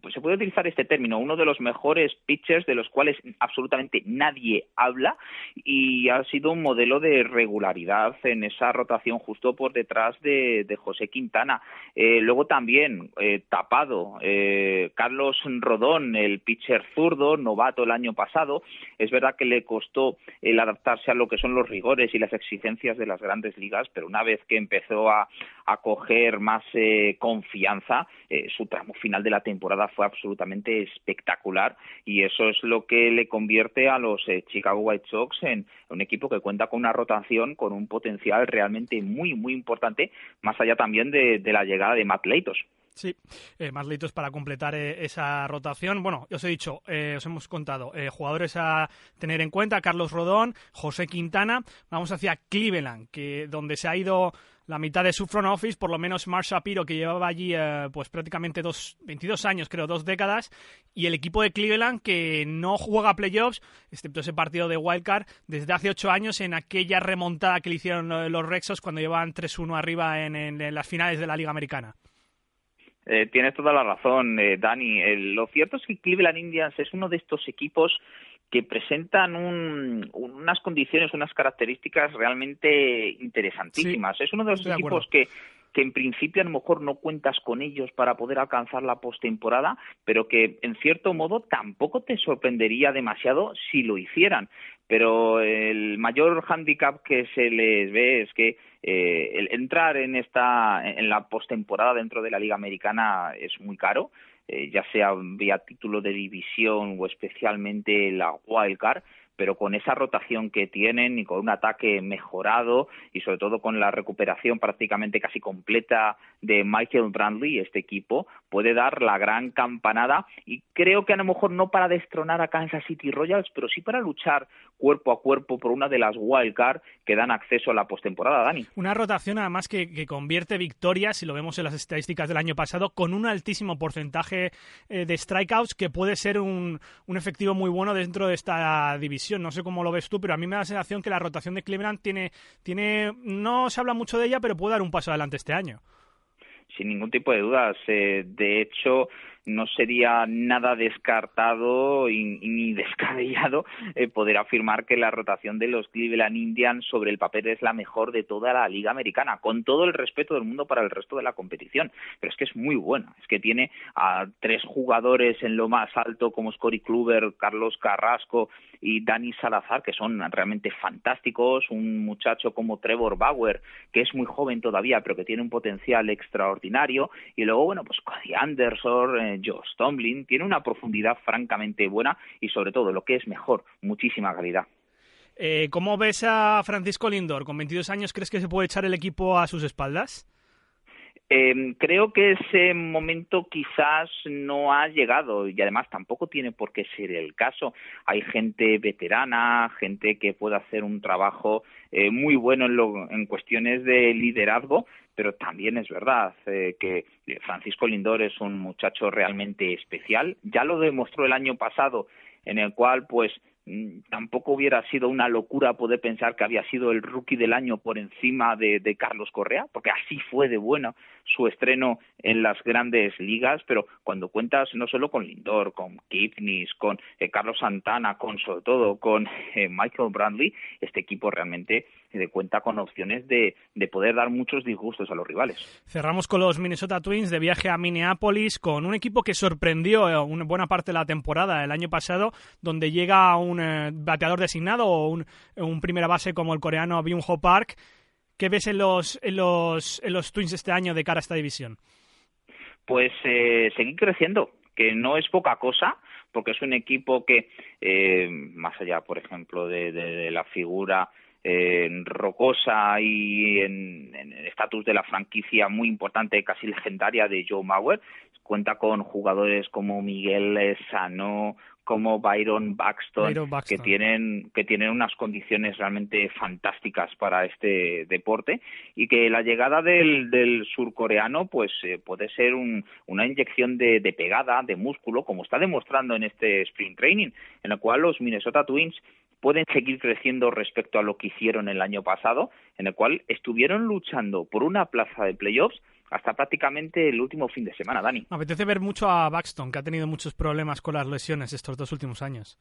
pues se puede utilizar este término, uno de los mejores pitchers de los cuales absolutamente nadie habla y ha sido un modelo de regularidad en esa rotación justo por detrás de, de José Quintana. Eh, luego también eh, tapado eh, Carlos Rodón, el pitcher zurdo, novato el año pasado. Es verdad que le costó el adaptarse a lo que son los rigores y las exigencias de las grandes ligas, pero una vez que empezó a, a coger más confianza, su tramo final de la temporada fue absolutamente espectacular y eso es lo que le convierte a los eh, Chicago White Sox en un equipo que cuenta con una rotación con un potencial realmente muy, muy importante, más allá también de, la llegada de Matt Leitos. Sí, eh, más para completar eh, esa rotación. Bueno, os he dicho, eh, os hemos contado jugadores a tener en cuenta: Carlos Rodón, José Quintana. Vamos hacia Cleveland, que donde se ha ido la mitad de su front office, por lo menos Mark Shapiro, que llevaba allí eh, pues prácticamente dos, 22 años, creo, dos décadas, y el equipo de Cleveland que no juega playoffs, excepto ese partido de Wildcard, desde hace ocho años en aquella remontada que le hicieron eh, los Rexos cuando llevaban 3-1 arriba en, las finales de la Liga Americana. Eh, tienes toda la razón, eh, Dani. Lo cierto es que Cleveland Indians es uno de estos equipos que presentan un, unas condiciones, unas características realmente interesantísimas. Sí, es uno de los de equipos que que en principio a lo mejor no cuentas con ellos para poder alcanzar la postemporada, pero que en cierto modo tampoco te sorprendería demasiado si lo hicieran. Pero el mayor hándicap que se les ve es que eh, el entrar en esta en la postemporada dentro de la Liga Americana es muy caro. Eh, ya sea vía título de división o especialmente la wild card, pero con esa rotación que tienen y con un ataque mejorado y sobre todo con la recuperación prácticamente casi completa de Michael Brandley, este equipo puede dar la gran campanada y creo que a lo mejor no para destronar a Kansas City Royals, pero sí para luchar cuerpo a cuerpo por una de las wildcard que dan acceso a la postemporada, Dani. Una rotación además que, que, convierte victorias, si lo vemos en las estadísticas del año pasado, con un altísimo porcentaje eh, de strikeouts que puede ser un, un efectivo muy bueno dentro de esta división no sé cómo lo ves tú, pero a mí me da la sensación que la rotación de Cleveland tiene, tiene, no se habla mucho de ella, pero puede dar un paso adelante este año. Sin ningún tipo de dudas. Eh, de hecho, no sería nada descartado y, ni descabellado eh, poder afirmar que la rotación de los Cleveland Indians sobre el papel es la mejor de toda la liga americana, con todo el respeto del mundo para el resto de la competición. Pero es que es muy buena, es que tiene a tres jugadores en lo más alto como Scotty Kluber, Carlos Carrasco y Dani Salazar, que son realmente fantásticos, un muchacho como Trevor Bauer, que es muy joven todavía, pero que tiene un potencial extraordinario, y luego, bueno, pues Cody Anderson, eh, Josh Tomlin, tiene una profundidad francamente buena y sobre todo, lo que es mejor, muchísima calidad. Eh, ¿Cómo ves a Francisco Lindor? Con 22 años, ¿crees que se puede echar el equipo a sus espaldas? Eh, creo que ese momento quizás no ha llegado y además tampoco tiene por qué ser el caso. Hay gente veterana, gente que puede hacer un trabajo eh, muy bueno en, lo, en cuestiones de liderazgo, pero también es verdad eh, que Francisco Lindor es un muchacho realmente especial. Ya lo demostró el año pasado, en el cual pues tampoco hubiera sido una locura poder pensar que había sido el rookie del año por encima de, Carlos Correa, porque así fue de bueno su estreno en las grandes ligas, pero cuando cuentas no solo con Lindor, con Kipnis, con eh, Carlos Santana, con sobre todo con eh, Michael Brandley, este equipo realmente eh, cuenta con opciones de, de poder dar muchos disgustos a los rivales. Cerramos con los Minnesota Twins de viaje a Minneapolis con un equipo que sorprendió eh, una buena parte de la temporada el año pasado, donde llega un eh, bateador designado o un, un primera base como el coreano Byung-ho Park. ¿Qué ves en los, en, los, en los Twins este año de cara a esta división? Pues eh, seguir creciendo, que no es poca cosa, porque es un equipo que, eh, más allá, por ejemplo, de, de, de la figura eh, rocosa y en en el estatus de la franquicia muy importante, casi legendaria de Joe Mauer, cuenta con jugadores como Miguel Sano, como Byron Buxton, Byron Buxton. que tienen que tienen unas condiciones realmente fantásticas para este deporte y que la llegada del, del surcoreano pues eh, puede ser un, una inyección de, de pegada, de músculo, como está demostrando en este sprint training, en el cual los Minnesota Twins pueden seguir creciendo respecto a lo que hicieron el año pasado, en el cual estuvieron luchando por una plaza de playoffs hasta prácticamente el último fin de semana, Dani. Me apetece ver mucho a Buxton, que ha tenido muchos problemas con las lesiones estos dos últimos años.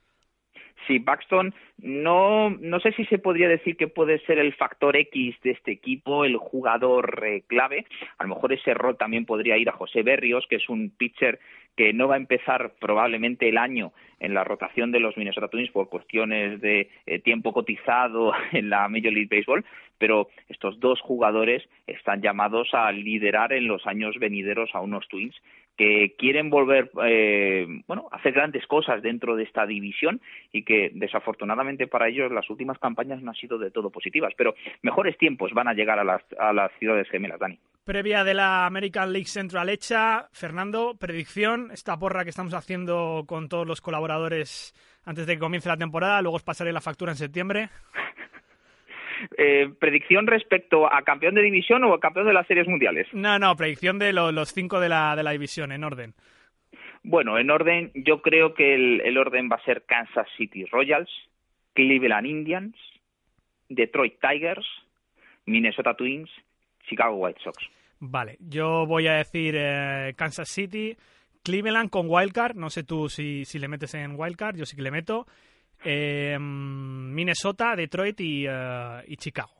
Sí, Buxton no, no sé si se podría decir que puede ser el factor X de este equipo, el jugador eh, clave. A lo mejor ese rol también podría ir a José Berrios, que es un pitcher que no va a empezar probablemente el año en la rotación de los Minnesota Twins por cuestiones de eh, tiempo cotizado en la Major League Baseball, pero estos dos jugadores están llamados a liderar en los años venideros a unos Twins que quieren volver, eh, bueno, hacer grandes cosas dentro de esta división y que desafortunadamente para ellos las últimas campañas no han sido de todo positivas, pero mejores tiempos van a llegar a las, a las ciudades gemelas, Dani. Previa de la American League Central hecha, Fernando, predicción, esta porra que estamos haciendo con todos los colaboradores antes de que comience la temporada, luego os pasaré la factura en septiembre. Eh, ¿Predicción respecto a campeón de división o a campeón de las series mundiales? No, no, predicción de lo- los cinco de la, de la división, en orden. Bueno, en orden, yo creo que el, el orden va a ser Kansas City Royals, Cleveland Indians, Detroit Tigers, Minnesota Twins, Chicago White Sox. Vale, yo voy a decir eh, Kansas City, Cleveland con Wildcard, no sé tú si, si le metes en Wildcard, yo sí que le meto. Eh, Minnesota, Detroit y, eh, y Chicago.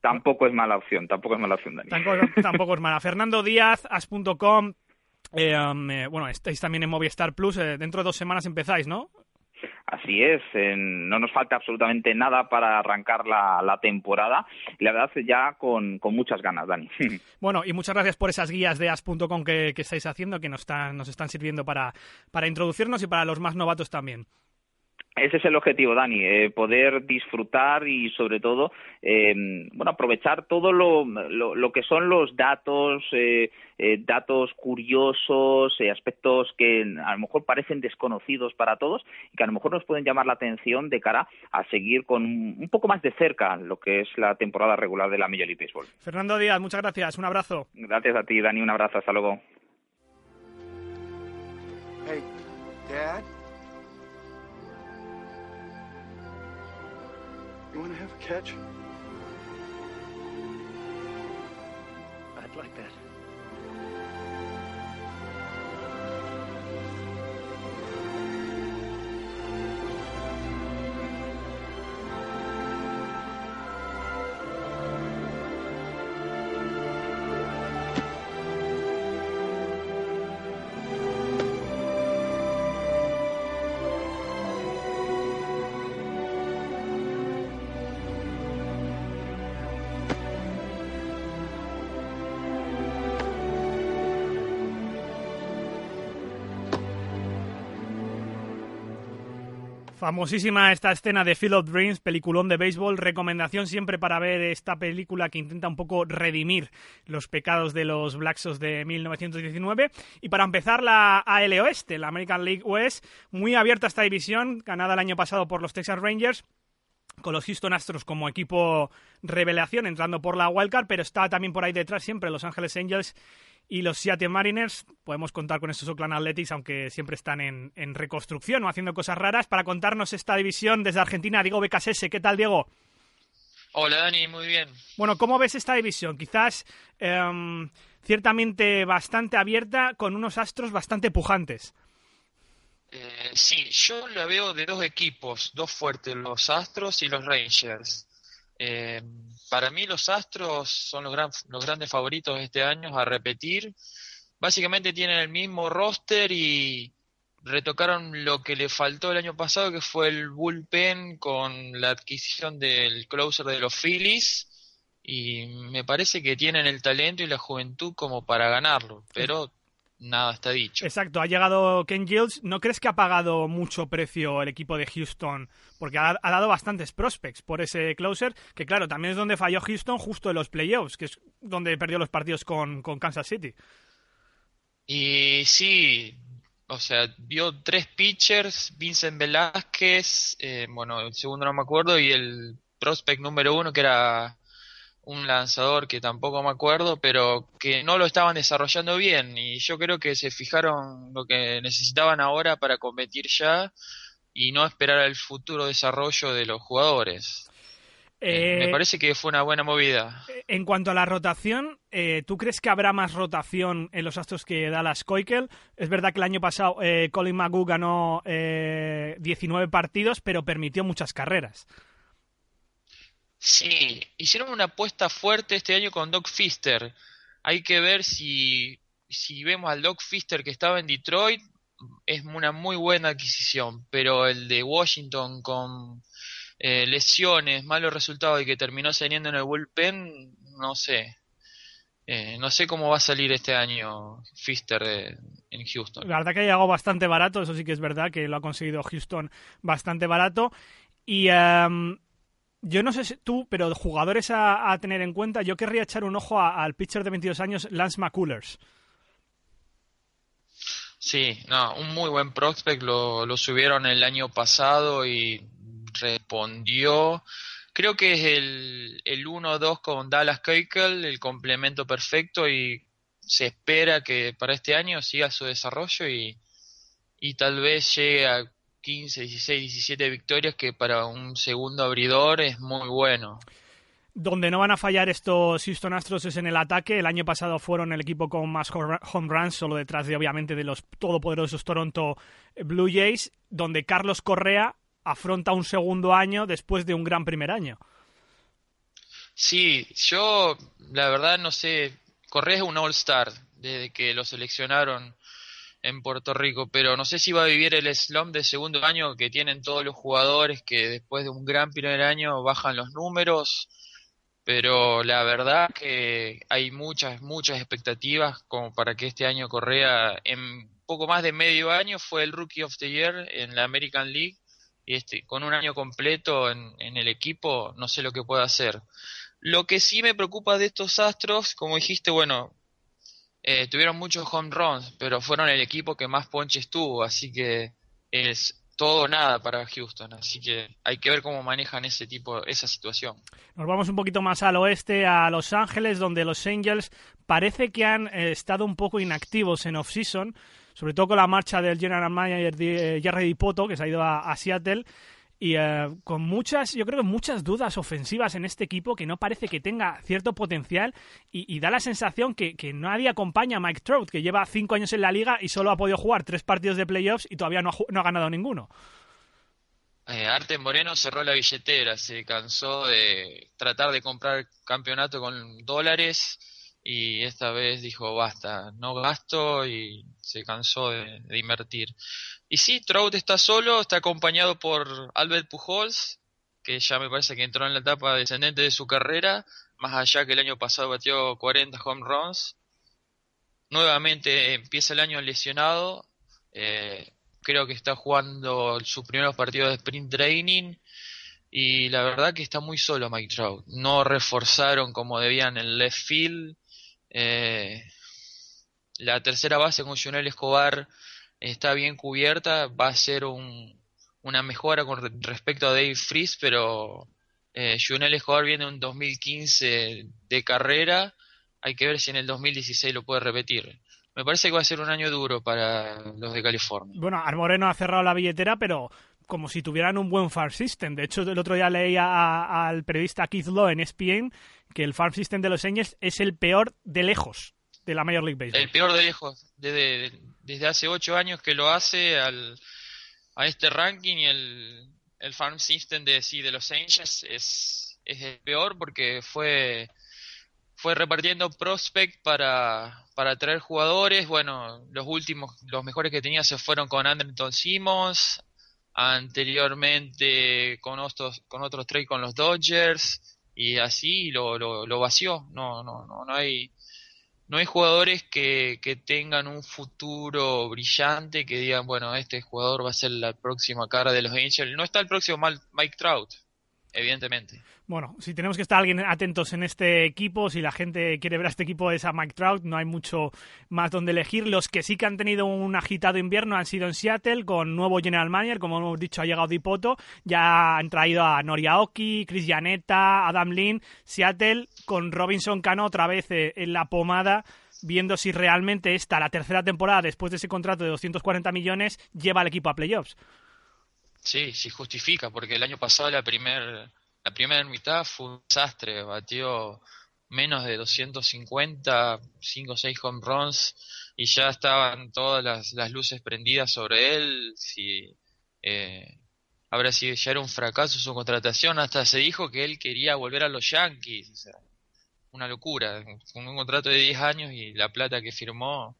Tampoco es mala opción, tampoco es mala opción, Dani. Tampoco, tampoco es mala. Fernando Díaz, as.com. Eh, um, eh, bueno, estáis también en Movistar Plus. dentro de dos semanas empezáis, ¿no? Así es, no nos falta absolutamente nada para arrancar la, la temporada. La verdad, ya con, con muchas ganas, Dani. Bueno, y muchas gracias por esas guías de as.com que, que estáis haciendo, que nos están, nos están sirviendo para, para introducirnos y para los más novatos también. Ese es el objetivo, Dani, eh, poder disfrutar y sobre todo, eh, bueno, aprovechar todo lo, lo, lo que son los datos, eh, eh, datos curiosos, eh, aspectos que a lo mejor parecen desconocidos para todos y que a lo mejor nos pueden llamar la atención de cara a seguir con un, un poco más de cerca lo que es la temporada regular de la Major League Baseball. Fernando Díaz, muchas gracias. Un abrazo. Gracias a ti, Dani, un abrazo, hasta luego. Hey, Dad? You want to have a catch? I'd like that. Famosísima esta escena de Field of Dreams, peliculón de béisbol. Recomendación siempre para ver esta película que intenta un poco redimir los pecados de los Black Sox de 1919. Y para empezar, la AL Oeste, la American League West, muy abierta esta división, ganada el año pasado por los Texas Rangers con los Houston Astros como equipo revelación entrando por la wildcard, pero está también por ahí detrás siempre Los Angeles Angels y los Seattle Mariners. Podemos contar con estos Oakland Athletics, aunque siempre están en, en reconstrucción o haciendo cosas raras. Para contarnos esta división desde Argentina, Diego Becasese. ¿Qué tal, Diego? Hola Dani, muy bien. Bueno, ¿cómo ves esta división? Quizás em, ciertamente bastante abierta, con unos astros bastante pujantes. Eh, sí, yo la veo de dos equipos, dos fuertes, los Astros y los Rangers. Eh, para mí los Astros son los, gran- los grandes favoritos de este año a repetir. Básicamente tienen el mismo roster y retocaron lo que le faltó el año pasado, que fue el bullpen con la adquisición del closer de los Phillies. Y me parece que tienen el talento y la juventud como para ganarlo, pero nada está dicho. Exacto, ha llegado Ken Giles. ¿No crees que ha pagado mucho precio el equipo de Houston? Porque ha, ha dado bastantes prospects por ese closer, que claro, también es donde falló Houston justo en los playoffs, que es donde perdió los partidos con, con Kansas City. Y sí, o sea, vio tres pitchers, Vincent Velázquez, eh, bueno, el segundo no me acuerdo, y el prospect número uno que era un lanzador que tampoco me acuerdo, pero que no lo estaban desarrollando bien. Y yo creo que se fijaron lo que necesitaban ahora para competir ya y no esperar al futuro desarrollo de los jugadores. Eh, Eh, me parece que fue una buena movida. En cuanto a la rotación, eh, ¿tú crees que habrá más rotación en los Astros que Dallas Keuchel? Es verdad que el año pasado eh, Colin McGoo ganó eh, 19 partidos, pero permitió muchas carreras. Sí, hicieron una apuesta fuerte este año con Doc Fister. Hay que ver si, si vemos al Doc Fister que estaba en Detroit, es una muy buena adquisición, pero el de Washington con eh, lesiones, malos resultados y que terminó saliendo en el bullpen, no sé. Eh, no sé cómo va a salir este año Fister de- en Houston. La verdad que ha llegado bastante barato, eso sí que es verdad que lo ha conseguido Houston bastante barato. Y em, yo no sé si tú, pero jugadores a, tener en cuenta, yo querría echar un ojo al pitcher de 22 años, Lance McCullers. Sí, no, un muy buen prospect, lo, lo subieron el año pasado y respondió. Creo que es el, el 1-2 con Dallas Keuchel, el complemento perfecto y se espera que para este año siga su desarrollo y, y tal vez llegue a 15, 16, 17 victorias que para un segundo abridor es muy bueno. Donde no van a fallar estos Houston Astros es en el ataque. El año pasado fueron el equipo con más home runs, solo detrás de, obviamente, de los todopoderosos Toronto Blue Jays, donde Carlos Correa afronta un segundo año después de un gran primer año. Sí, yo la verdad no sé, Correa es un All-Star desde que lo seleccionaron en Puerto Rico, pero no sé si va a vivir el slump de segundo año que tienen todos los jugadores que después de un gran primer año bajan los números, pero la verdad que hay muchas, muchas expectativas como para que este año Correa en poco más de medio año fue el Rookie of the Year en la American League y este, con un año completo en, en el equipo no sé lo que pueda hacer. Lo que sí me preocupa de estos Astros, como dijiste, bueno, eh, tuvieron muchos home runs, pero fueron el equipo que más ponches tuvo, así que es todo nada para Houston, así que hay que ver cómo manejan ese tipo, esa situación. Nos vamos un poquito más al oeste, a Los Ángeles, donde los Angels parece que han eh, estado un poco inactivos en off-season, sobre todo con la marcha del general manager eh, Jerry Dipoto, que se ha ido a Seattle, y eh, con muchas, yo creo que muchas dudas ofensivas en este equipo que no parece que tenga cierto potencial y, da la sensación que, que nadie acompaña a Mike Trout, que lleva cinco años en la liga y solo ha podido jugar tres partidos de playoffs y todavía no ha, no ha ganado ninguno. Eh, Moreno cerró la billetera, se cansó de tratar de comprar campeonato con dólares y esta vez dijo basta, no gasto y se cansó de invertir. Y sí, Trout está solo, está acompañado por Albert Pujols, que ya me parece que entró en la etapa descendente de su carrera, más allá que el año pasado batió 40 home runs. Nuevamente empieza el año lesionado, eh, creo que está jugando sus primeros partidos de sprint training y la verdad que está muy solo Mike Trout. No reforzaron como debían el left field. Eh, la tercera base con Junel Escobar está bien cubierta, va a ser un, una mejora con re- respecto a Dave Freeze, pero eh, Junel Escobar viene un 2015 de carrera, hay que ver si en el 2016 lo puede repetir. Me parece que va a ser un año duro para los de California. Bueno, Al Moreno ha cerrado la billetera, pero como si tuvieran un buen farm system. De hecho, el otro día leía al periodista Keith Law en ESPN que el farm system de los Angels es el peor de lejos de la Major League Baseball. El peor de lejos, desde, desde hace ocho años que lo hace al, a este ranking y el, el farm system de, sí, de los Angels es, es el peor porque fue fue repartiendo prospect para, para traer jugadores. Bueno, los últimos, los mejores que tenía se fueron con Anderton Simmons, anteriormente con otros, con otros trade con los Dodgers, y así lo, lo, lo vació. No, no, no, no hay, no hay jugadores que, que tengan un futuro brillante que digan, bueno, este jugador va a ser la próxima cara de los Angels. No está el próximo Mike Trout, evidentemente. Bueno, si tenemos que estar alguien atentos en este equipo, si la gente quiere ver a este equipo es a Mike Trout, no hay mucho más donde elegir. Los que sí que han tenido un agitado invierno han sido en Seattle con nuevo general manager, como hemos dicho ha llegado Dipoto, ya han traído a Noriaoki, Chris Janetta, Adam Lin, Seattle con Robinson Cano otra vez eh, en la pomada viendo si realmente esta, la tercera temporada después de ese contrato de 240 millones, lleva al equipo a playoffs. Sí, sí justifica, porque el año pasado la primer, la primera mitad fue un desastre, batió menos de 250, 5 o 6 home runs y ya estaban todas las, las luces prendidas sobre él. Si, eh, sí, ya era un fracaso su contratación, hasta se dijo que él quería volver a los Yankees. o sea, una locura, con un contrato de 10 años y la plata que firmó.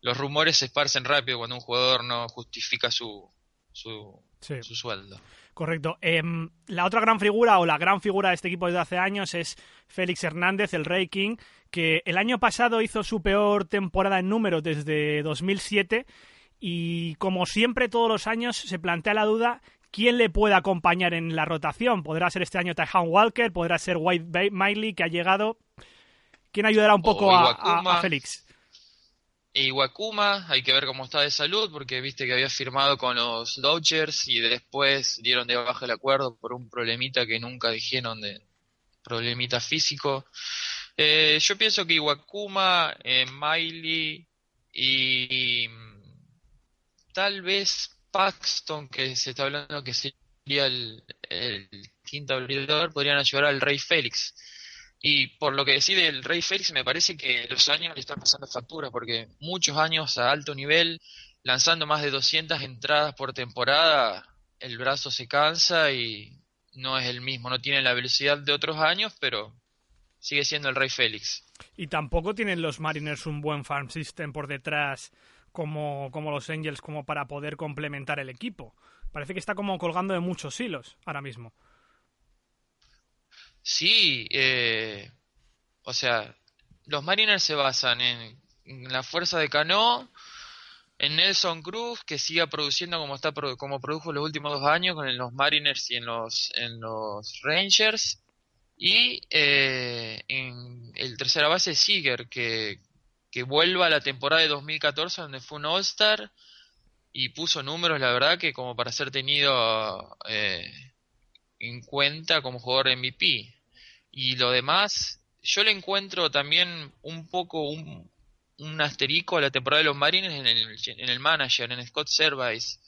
Los rumores se esparcen rápido cuando un jugador no justifica su, su, Sí. su sueldo. Correcto. Em, la otra gran figura o la gran figura de este equipo desde hace años es Félix Hernández, el Rey King, que el año pasado hizo su peor temporada en números desde 2007 y como siempre todos los años se plantea la duda quién le puede acompañar en la rotación. Podrá ser este año Tyhan Walker, podrá ser White Miley que ha llegado. ¿Quién ayudará un poco a, a- a Félix? Y Wakuma, hay que ver cómo está de salud, porque viste que había firmado con los Dodgers y después dieron de baja el acuerdo por un problemita que nunca dijeron de problemita físico. Eh, yo pienso que Iwakuma, eh, Miley y, tal vez Paxton, que se está hablando que sería el, el quinto abridor, podrían ayudar al Rey Félix. Y por lo que decide el Rey Félix, me parece que los años le están pasando factura, porque muchos años a alto nivel, lanzando más de 200 entradas por temporada, el brazo se cansa y no es el mismo, no tiene la velocidad de otros años, pero sigue siendo el Rey Félix. Y tampoco tienen los Mariners un buen farm system por detrás como, como los Angels como para poder complementar el equipo. Parece que está como colgando de muchos hilos ahora mismo. Sí, eh, o sea, los Mariners se basan en, la fuerza de Cano, en Nelson Cruz, que siga produciendo como está como produjo los últimos dos años con los Mariners y en los en los Rangers, y eh, en el tercera base Seager, que, que vuelva a la temporada de 2014 donde fue un All-Star y puso números, la verdad, que como para ser tenido eh, en cuenta como jugador MVP. Y lo demás, yo le encuentro también un poco un, un asterisco a la temporada de los Marines en el, en el manager, en Scott Service,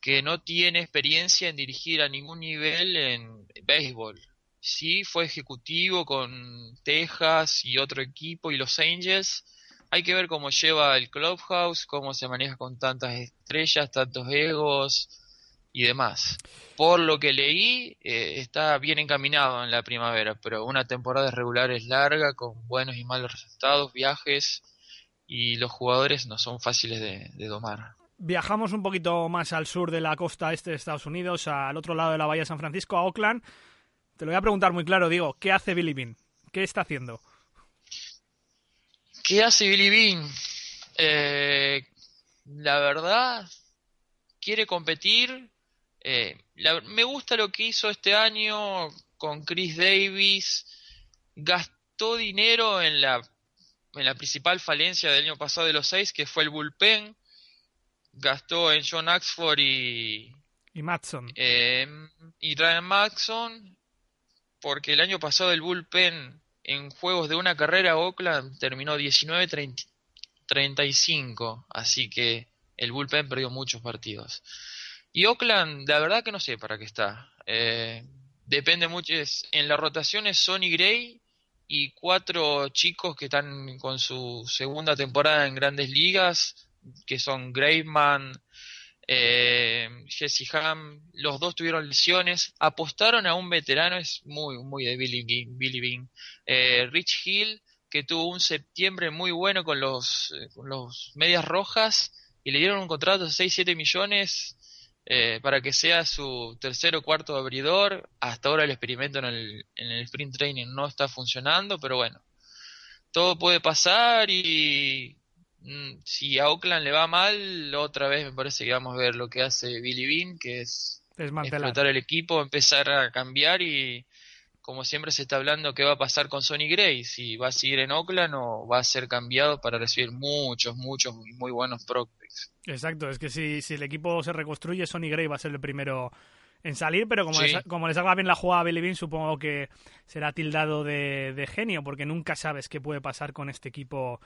que no tiene experiencia en dirigir a ningún nivel en béisbol. Sí, fue ejecutivo con Texas y otro equipo y los Angels. Hay que ver cómo lleva el clubhouse, cómo se maneja con tantas estrellas, tantos egos y demás. Por lo que leí, eh, está bien encaminado en la primavera, pero una temporada regular es larga, con buenos y malos resultados, viajes, y los jugadores no son fáciles de, de domar. Viajamos un poquito más al sur de la costa este de Estados Unidos, al otro lado de la bahía de San Francisco, a Oakland. Te lo voy a preguntar muy claro, digo, ¿qué hace Billy Bean? ¿Qué está haciendo? ¿Qué hace Billy Bean? Eh, la verdad, quiere competir. Eh, la- me gusta lo que hizo este año con Chris Davis. Gastó dinero en la, en la principal falencia del año pasado de los seis, que fue el bullpen. Gastó en John Axford y, Y Matson. eh, y Ryan Maxson, porque el año pasado el bullpen en juegos de una carrera Oakland terminó 19-35, así que el bullpen perdió muchos partidos. Y Oakland, la verdad que no sé para qué está. Eh, depende mucho. es- en la rotación es Sonny Gray y cuatro chicos que están con su segunda temporada en grandes ligas, que son Graveman, eh, Jesse Ham, los dos tuvieron lesiones, apostaron a un veterano, es muy, muy de Billy, Bean- eh, Rich Hill, que tuvo un septiembre muy bueno con los, eh, con los medias rojas y le dieron un contrato de 6-7 millones eh, para que sea su tercer o cuarto abridor. Hasta ahora el experimento en el, en el sprint training no está funcionando, pero bueno, todo puede pasar y mm, si a Oakland le va mal, otra vez me parece que vamos a ver lo que hace Billy Bean, que es Desmantelar. explotar el equipo, empezar a cambiar y como siempre se está hablando qué va a pasar con Sonny Gray, si va a seguir en Oakland o va a ser cambiado para recibir muchos, muchos y muy buenos prospects. Exacto, es que si, si el equipo se reconstruye, Sonny Gray va a ser el primero en salir, pero como, Sí. les, como les haga bien la jugada a Billy Bean, supongo que será tildado de, de genio, porque nunca sabes qué puede pasar con este equipo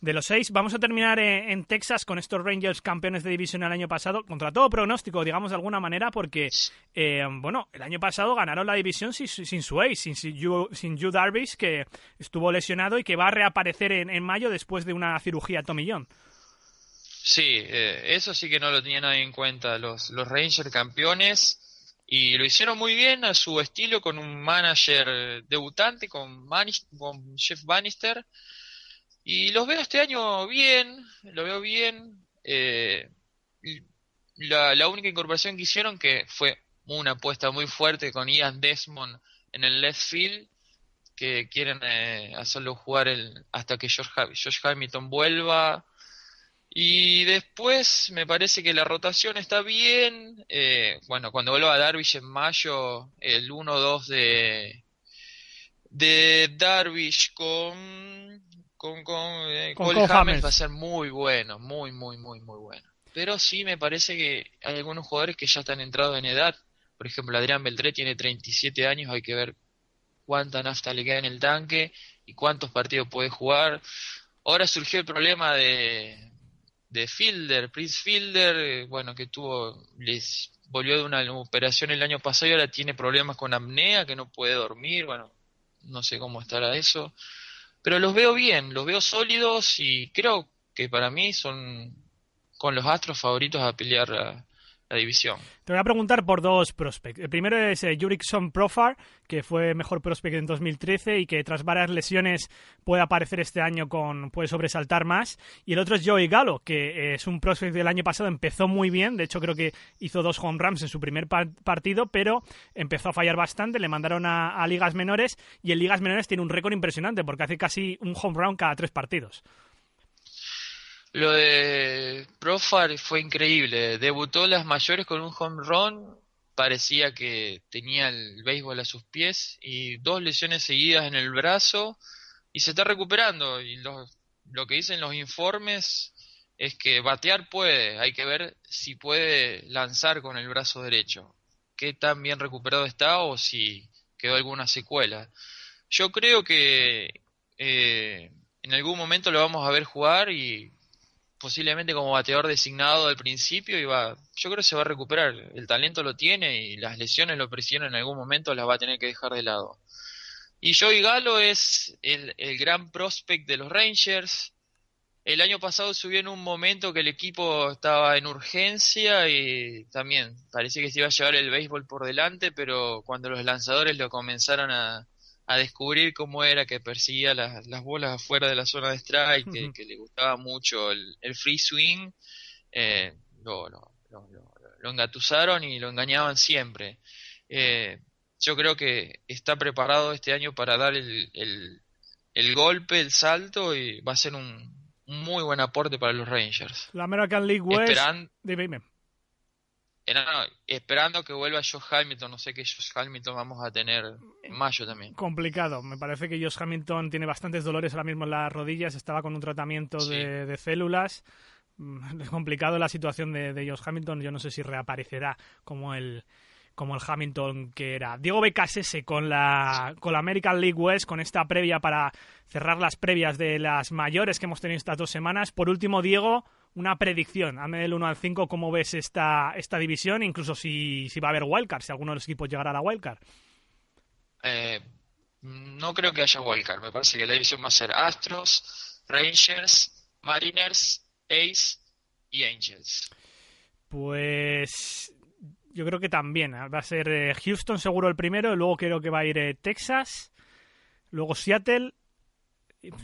de los seis. Vamos a terminar en, en Texas con estos Rangers campeones de división el año pasado, contra todo pronóstico, digamos de alguna manera, porque, eh, bueno, el año pasado ganaron la división sin, sin su ace, sin, sin, Yu- que estuvo lesionado y que va a reaparecer en, mayo después de una cirugía John. Sí, eh, eso sí que no lo tenía nadie en cuenta. Los, Rangers campeones y lo hicieron muy bien a su estilo con un manager eh, debutante, con, con Jeff Bannister. Y los veo este año bien, lo veo bien. eh, la, única incorporación que hicieron, que fue una apuesta muy fuerte con Ian Desmond en el left field, que quieren eh, hacerlo jugar el, hasta que George, Josh Hamilton vuelva. Y después me parece que la rotación está bien. eh, bueno, cuando vuelva a Darvish en mayo, el 1-2 de, de Darvish con, con, con, eh, Con Cole va a ser muy bueno, muy, muy, muy, muy bueno. Pero sí me parece que hay algunos jugadores que ya están entrados en edad. Por ejemplo, Adrián Beltré tiene 37 años, hay que ver cuánta nafta le queda en el tanque y cuántos partidos puede jugar. Ahora surgió el problema de, de Fielder, Prince Fielder, eh, bueno, que tuvo, les volvió de una operación el año pasado y ahora tiene problemas con apnea, que no puede dormir, bueno, no sé cómo estará eso. Pero los veo bien, los veo sólidos y creo que para mí son con los astros favoritos a pelear Te voy a preguntar por dos prospects. El primero es eh, Jurickson Profar, que fue mejor prospect en 2013 y que tras varias lesiones puede aparecer este año con puede sobresaltar más. Y el otro es Joey Gallo, que eh, es un prospect del año pasado, empezó muy bien, de hecho creo que hizo dos home runs en su primer par- partido, pero empezó a fallar bastante, le mandaron a, a ligas menores y en ligas menores tiene un récord impresionante porque hace casi un home run cada tres partidos. Lo de Profar fue increíble. Debutó las mayores con un home run. Parecía que tenía el béisbol a sus pies y dos lesiones seguidas en el brazo y se está recuperando. Y lo, lo que dicen los informes es que batear puede. Hay que ver si puede lanzar con el brazo derecho. Qué tan bien recuperado está o si quedó alguna secuela. Yo creo que eh, en algún momento lo vamos a ver jugar y posiblemente como bateador designado al principio y va, yo creo que se va a recuperar. El talento lo tiene y las lesiones lo presionan en algún momento, las va a tener que dejar de lado. Y Joey Galo es el, el gran prospect de los Rangers. El año pasado subió en un momento que el equipo estaba en urgencia y también parecía que se iba a llevar el béisbol por delante, pero cuando los lanzadores lo comenzaron a, a descubrir cómo era que perseguía las, las bolas afuera de la zona de strike, que, le gustaba mucho el, el free swing, eh, lo, lo, lo, lo- lo engatusaron y lo engañaban siempre. Eh, yo creo que está preparado este año para dar el, el, el golpe, el salto y va a ser un, un muy buen aporte para los Rangers. La American League West... Esperan- Dime, dime. Eh, no, no, esperando que vuelva Josh Hamilton, no sé qué Josh Hamilton vamos a tener en mayo también. complicado. Me parece que Josh Hamilton tiene bastantes dolores ahora mismo en las rodillas. Estaba con un tratamiento Sí. de, de células. Mm, Es complicado la situación de, de Josh Hamilton. Yo no sé si reaparecerá como el como el Hamilton que era. Diego Becasese con la, con la American League West, con esta previa para cerrar las previas de las mayores que hemos tenido estas dos semanas. Por último, Diego, una predicción. Hazme del 1 al 5 cómo ves esta, esta división, incluso si, si va a haber wildcard, si alguno de los equipos llegará a la wildcard. Eh, no creo que haya wildcard, me parece que la división va a ser Astros, Rangers, Mariners, Ace y Angels. Pues yo creo que también. Va a ser eh, Houston seguro el primero, y luego creo que va a ir eh, Texas, luego Seattle.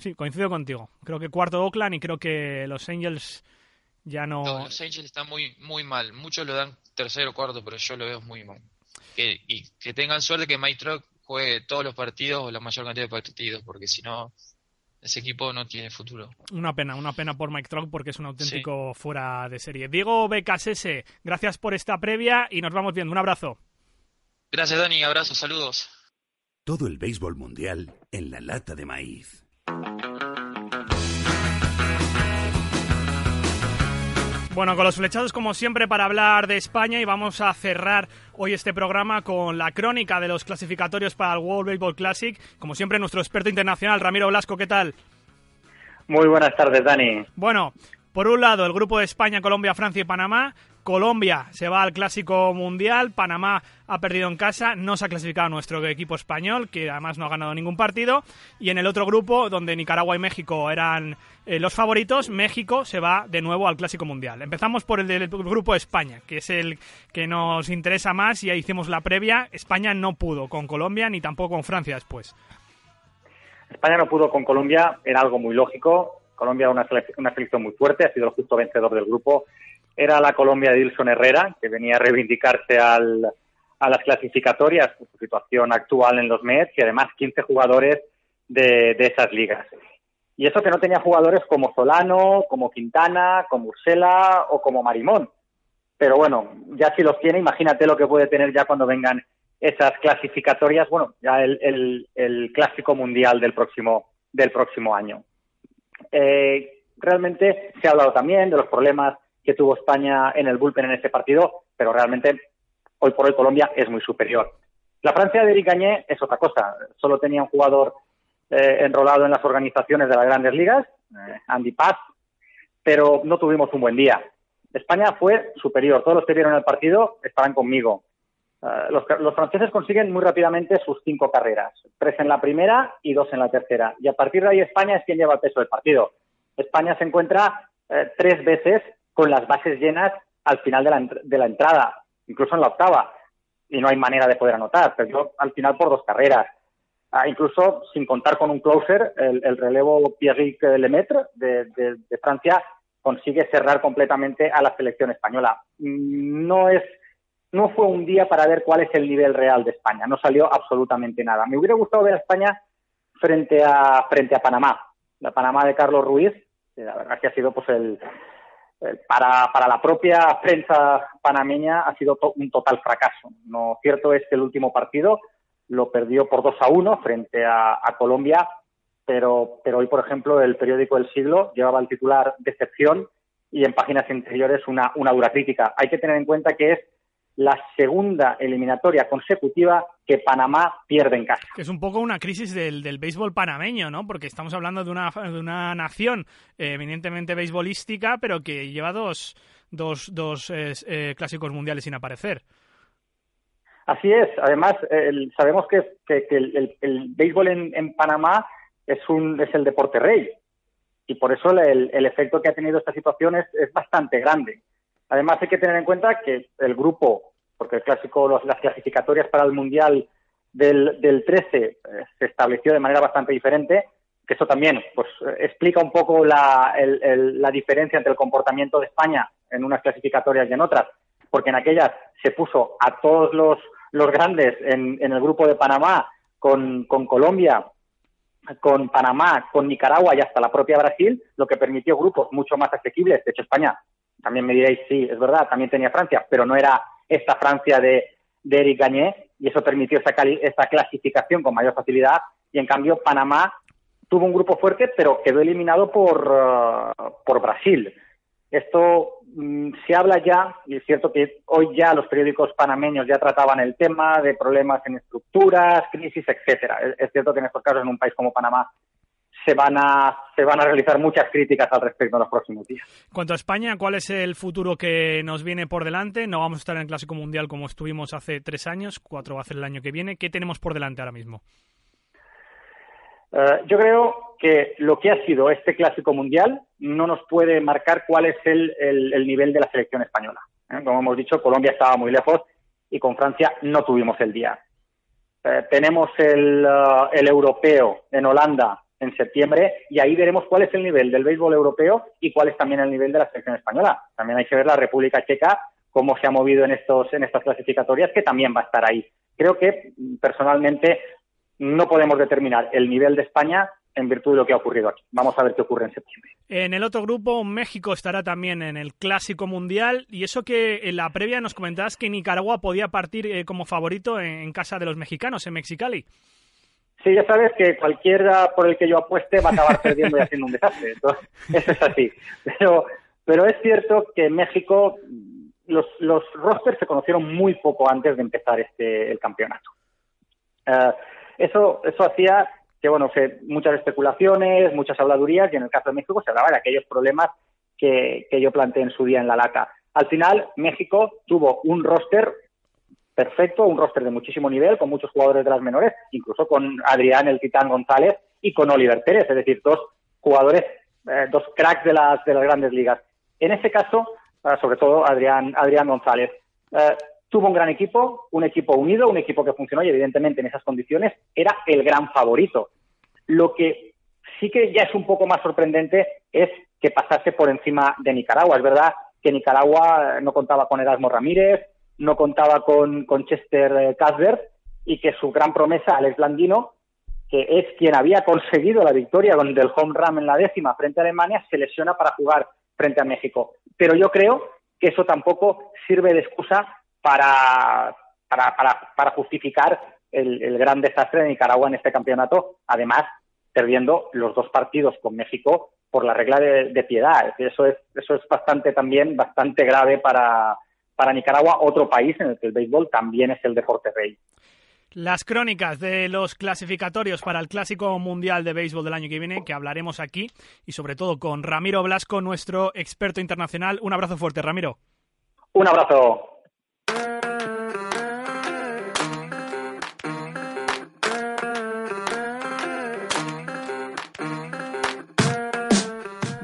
Sí, coincido contigo. Creo que cuarto Oakland y creo que los Angels ya no... No, Los Angels están muy, muy mal. Muchos lo dan tercero o cuarto, pero yo lo veo muy mal. Que, y que tengan suerte que Mike Trout juegue todos los partidos o la mayor cantidad de partidos, porque si no, ese equipo no tiene futuro. Una pena, una pena por Mike Trout porque es un auténtico fuera de serie. Diego BKSS, gracias por esta previa y nos vamos viendo. Un abrazo. Gracias, Dani. Abrazos, saludos. Todo el béisbol mundial en la lata de maíz. Bueno, con los flechados como siempre para hablar de España y vamos a cerrar hoy este programa con la crónica de los clasificatorios para el World Baseball Classic. Como siempre, nuestro experto internacional, Ramiro Blasco, ¿qué tal? Muy buenas tardes, Dani. Bueno, por un lado, el grupo de España, Colombia, Francia y Panamá. Colombia se va al Clásico Mundial, Panamá ha perdido en casa, no se ha clasificado nuestro equipo español, que además no ha ganado ningún partido. Y en el otro grupo, donde Nicaragua y México eran eh, los favoritos, México se va de nuevo al Clásico Mundial. Empezamos por el del grupo España, que es el que nos interesa más y ahí hicimos la previa. España no pudo con Colombia ni tampoco con Francia después. España no pudo con Colombia, era algo muy lógico. Colombia una, una selección muy fuerte, ha sido el justo vencedor del grupo. Era la Colombia de Dilson Herrera, que venía a reivindicarse al, a las clasificatorias por su situación actual en los Mets y además 15 jugadores de, de esas ligas. Y eso que no tenía jugadores como Solano, como Quintana, como Ursela o como Marimón. Pero bueno, ya si los tiene, imagínate lo que puede tener ya cuando vengan esas clasificatorias, bueno, ya el, el, el clásico mundial del próximo, del próximo año. Eh, realmente se ha hablado también de los problemas que tuvo España en el bullpen en ese partido, pero realmente hoy por hoy Colombia es muy superior. La Francia de Eric Gagné es otra cosa. Solo tenía un jugador eh, enrolado en las organizaciones de las grandes ligas, eh, Andy Paz, pero no tuvimos un buen día. España fue superior. Todos los que vieron el partido estarán conmigo. Los, los franceses consiguen muy rápidamente sus cinco carreras, tres en la primera y dos en la tercera. Y a partir de ahí España es quien lleva el peso del partido. España se encuentra eh, tres veces con las bases llenas al final de la, de la entrada, incluso en la octava, y no hay manera de poder anotar. Perdió al final por dos carreras. Ah, incluso sin contar con un closer, el, el relevo Pierrick Lemaitre de, Francia consigue cerrar completamente a la selección española. Mm, No es no fue un día para ver cuál es el nivel real de España. No salió absolutamente nada. Me hubiera gustado ver a España frente a frente a Panamá. La Panamá de Carlos Ruiz, la verdad que ha sido pues el- para, para la propia prensa panameña ha sido to- un total fracaso. No cierto es que el último partido lo perdió por 2 a 1 frente a, a Colombia, pero, pero hoy, por ejemplo, el periódico El Siglo llevaba el titular Decepción y en páginas interiores una, una dura crítica. Hay que tener en cuenta que es la segunda eliminatoria consecutiva que Panamá pierde en casa. Es un poco una crisis del, del béisbol panameño, ¿no? Porque estamos hablando de una, de una nación eh, eminentemente beisbolística, pero que lleva dos, dos, dos eh, eh, clásicos mundiales sin aparecer. Así es. Además, el- sabemos que, que- que el, el- el béisbol en, en Panamá es, un, es el deporte rey. Y por eso el, el efecto que ha tenido esta situación es, es bastante grande. Además, hay que tener en cuenta que el grupo, porque el clásico, los- las clasificatorias para el Mundial del, del 13 eh, se estableció de manera bastante diferente, que eso también pues, eh, explica un poco la, el- la diferencia entre el comportamiento de España en unas clasificatorias y en otras, porque en aquellas se puso a todos los, los grandes en, en el grupo de Panamá, con, con Colombia, con Panamá, con Nicaragua y hasta la propia Brasil, lo que permitió grupos mucho más asequibles. De hecho, España, también me diréis, sí, es verdad, también tenía Francia, pero no era esta Francia de, Eric Gagné, y eso permitió esta, cali- clasificación con mayor facilidad. Y en cambio, Panamá tuvo un grupo fuerte, pero quedó eliminado por, eh, por Brasil. Esto mm, se habla ya, y es cierto que hoy ya los periódicos panameños ya trataban el tema de problemas en estructuras, crisis, etcétera. Es cierto que en estos casos, en un país como Panamá, se van a se van a realizar muchas críticas al respecto en los próximos días. En cuanto a España, ¿cuál es el futuro que nos viene por delante? No vamos a estar en el Clásico Mundial como estuvimos hace tres años, cuatro va a ser el año que viene. ¿Qué tenemos por delante ahora mismo? Eh, yo creo que lo que ha sido este clásico mundial no nos puede marcar cuál es el, el- el nivel de la selección española. ¿eh? Como hemos dicho, Colombia estaba muy lejos y con Francia no tuvimos el día. Eh, tenemos el, uh, el europeo en Holanda en septiembre y ahí veremos cuál es el nivel del béisbol europeo y cuál es también el nivel de la selección española. También hay que ver la República Checa cómo se ha movido en estos en estas clasificatorias que también va a estar ahí. Creo que personalmente no podemos determinar el nivel de España en virtud de lo que ha ocurrido aquí. Vamos a ver qué ocurre en septiembre. En el otro grupo, México estará también en el Clásico Mundial y eso que en la previa nos comentabas que Nicaragua podía partir eh, como favorito en, en casa de los mexicanos, en Mexicali. Sí, ya sabes que cualquiera por el que yo apueste va a acabar perdiendo y haciendo un desastre. Entonces, eso es así. Pero, pero es cierto que en México los, los rosters se conocieron muy poco antes de empezar este el campeonato. Eh, eso, eso hacía que, bueno, se, muchas especulaciones, muchas habladurías, y en el caso de México se hablaba de aquellos problemas que, que yo planteé en su día en la lata. Al final, México tuvo un roster perfecto, un roster de muchísimo nivel, con muchos jugadores de las menores, incluso con Adrián el Titán González y con Oliver Pérez, es decir, dos jugadores, eh, dos cracks de las, de las grandes ligas. En este caso, eh, sobre todo Adrián, Adrián González, eh, tuvo un gran equipo, un equipo unido, un equipo que funcionó y evidentemente en esas condiciones era el gran favorito. Lo que sí que ya es un poco más sorprendente es que pasase por encima de Nicaragua. Es verdad que Nicaragua no contaba con Erasmo Ramírez, no contaba con, con Chester Casper y que su gran promesa, Alex Blandino, que es quien había conseguido la victoria con del home run en la décima frente a Alemania, se lesiona para jugar frente a México. Pero yo creo que eso tampoco sirve de excusa para, para, para, para justificar el, el, gran desastre de Nicaragua en este campeonato, además perdiendo los dos partidos con México por la regla de, de piedad. Eso es, eso es bastante también, bastante grave para, para Nicaragua, otro país en el que el béisbol también es el deporte rey. Las crónicas de los clasificatorios para el Clásico Mundial de Béisbol del año que viene, que hablaremos aquí, y sobre todo con Ramiro Blasco, nuestro experto internacional. Un abrazo fuerte, Ramiro. Un abrazo.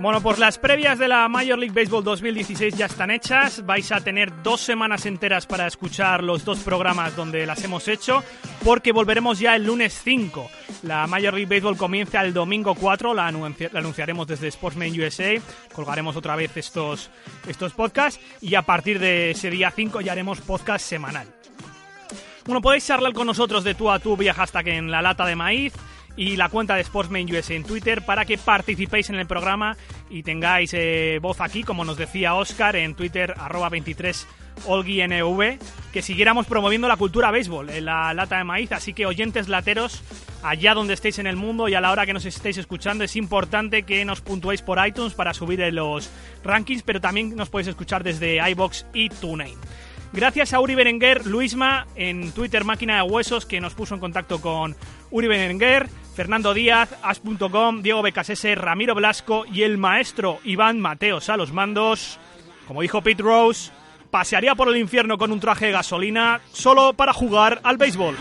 Bueno, pues las previas de la Major League Baseball 2016 ya están hechas. Vais a tener dos semanas enteras para escuchar los dos programas donde las hemos hecho, porque volveremos ya el lunes 5. La Major League Baseball comienza el domingo 4, la, anunci la anunciaremos desde Sportsman USA, colgaremos otra vez estos, estos podcasts y a partir de ese día 5 ya haremos podcast semanal. Bueno, podéis charlar con nosotros de tú a tú vía hashtag en la lata de maíz y la cuenta de Sportsman US en Twitter para que participéis en el programa y tengáis eh, voz aquí, como nos decía Oscar en Twitter, arroba 23 olguinv, que siguiéramos promoviendo la cultura béisbol en la lata de maíz. Así que oyentes lateros, allá donde estéis en el mundo y a la hora que nos estéis escuchando, es importante que nos puntuéis por iTunes para subir los rankings, pero también nos podéis escuchar desde iBox y TuneIn. Gracias a Uri Berenguer, Luisma, en Twitter Máquina de Huesos, que nos puso en contacto con Uri Berenguer, Fernando Díaz, As.com, Diego Becasese, Ramiro Blasco y el maestro Iván Mateos a los mandos. Como dijo Pete Rose, pasearía por el infierno con un traje de gasolina solo para jugar al béisbol.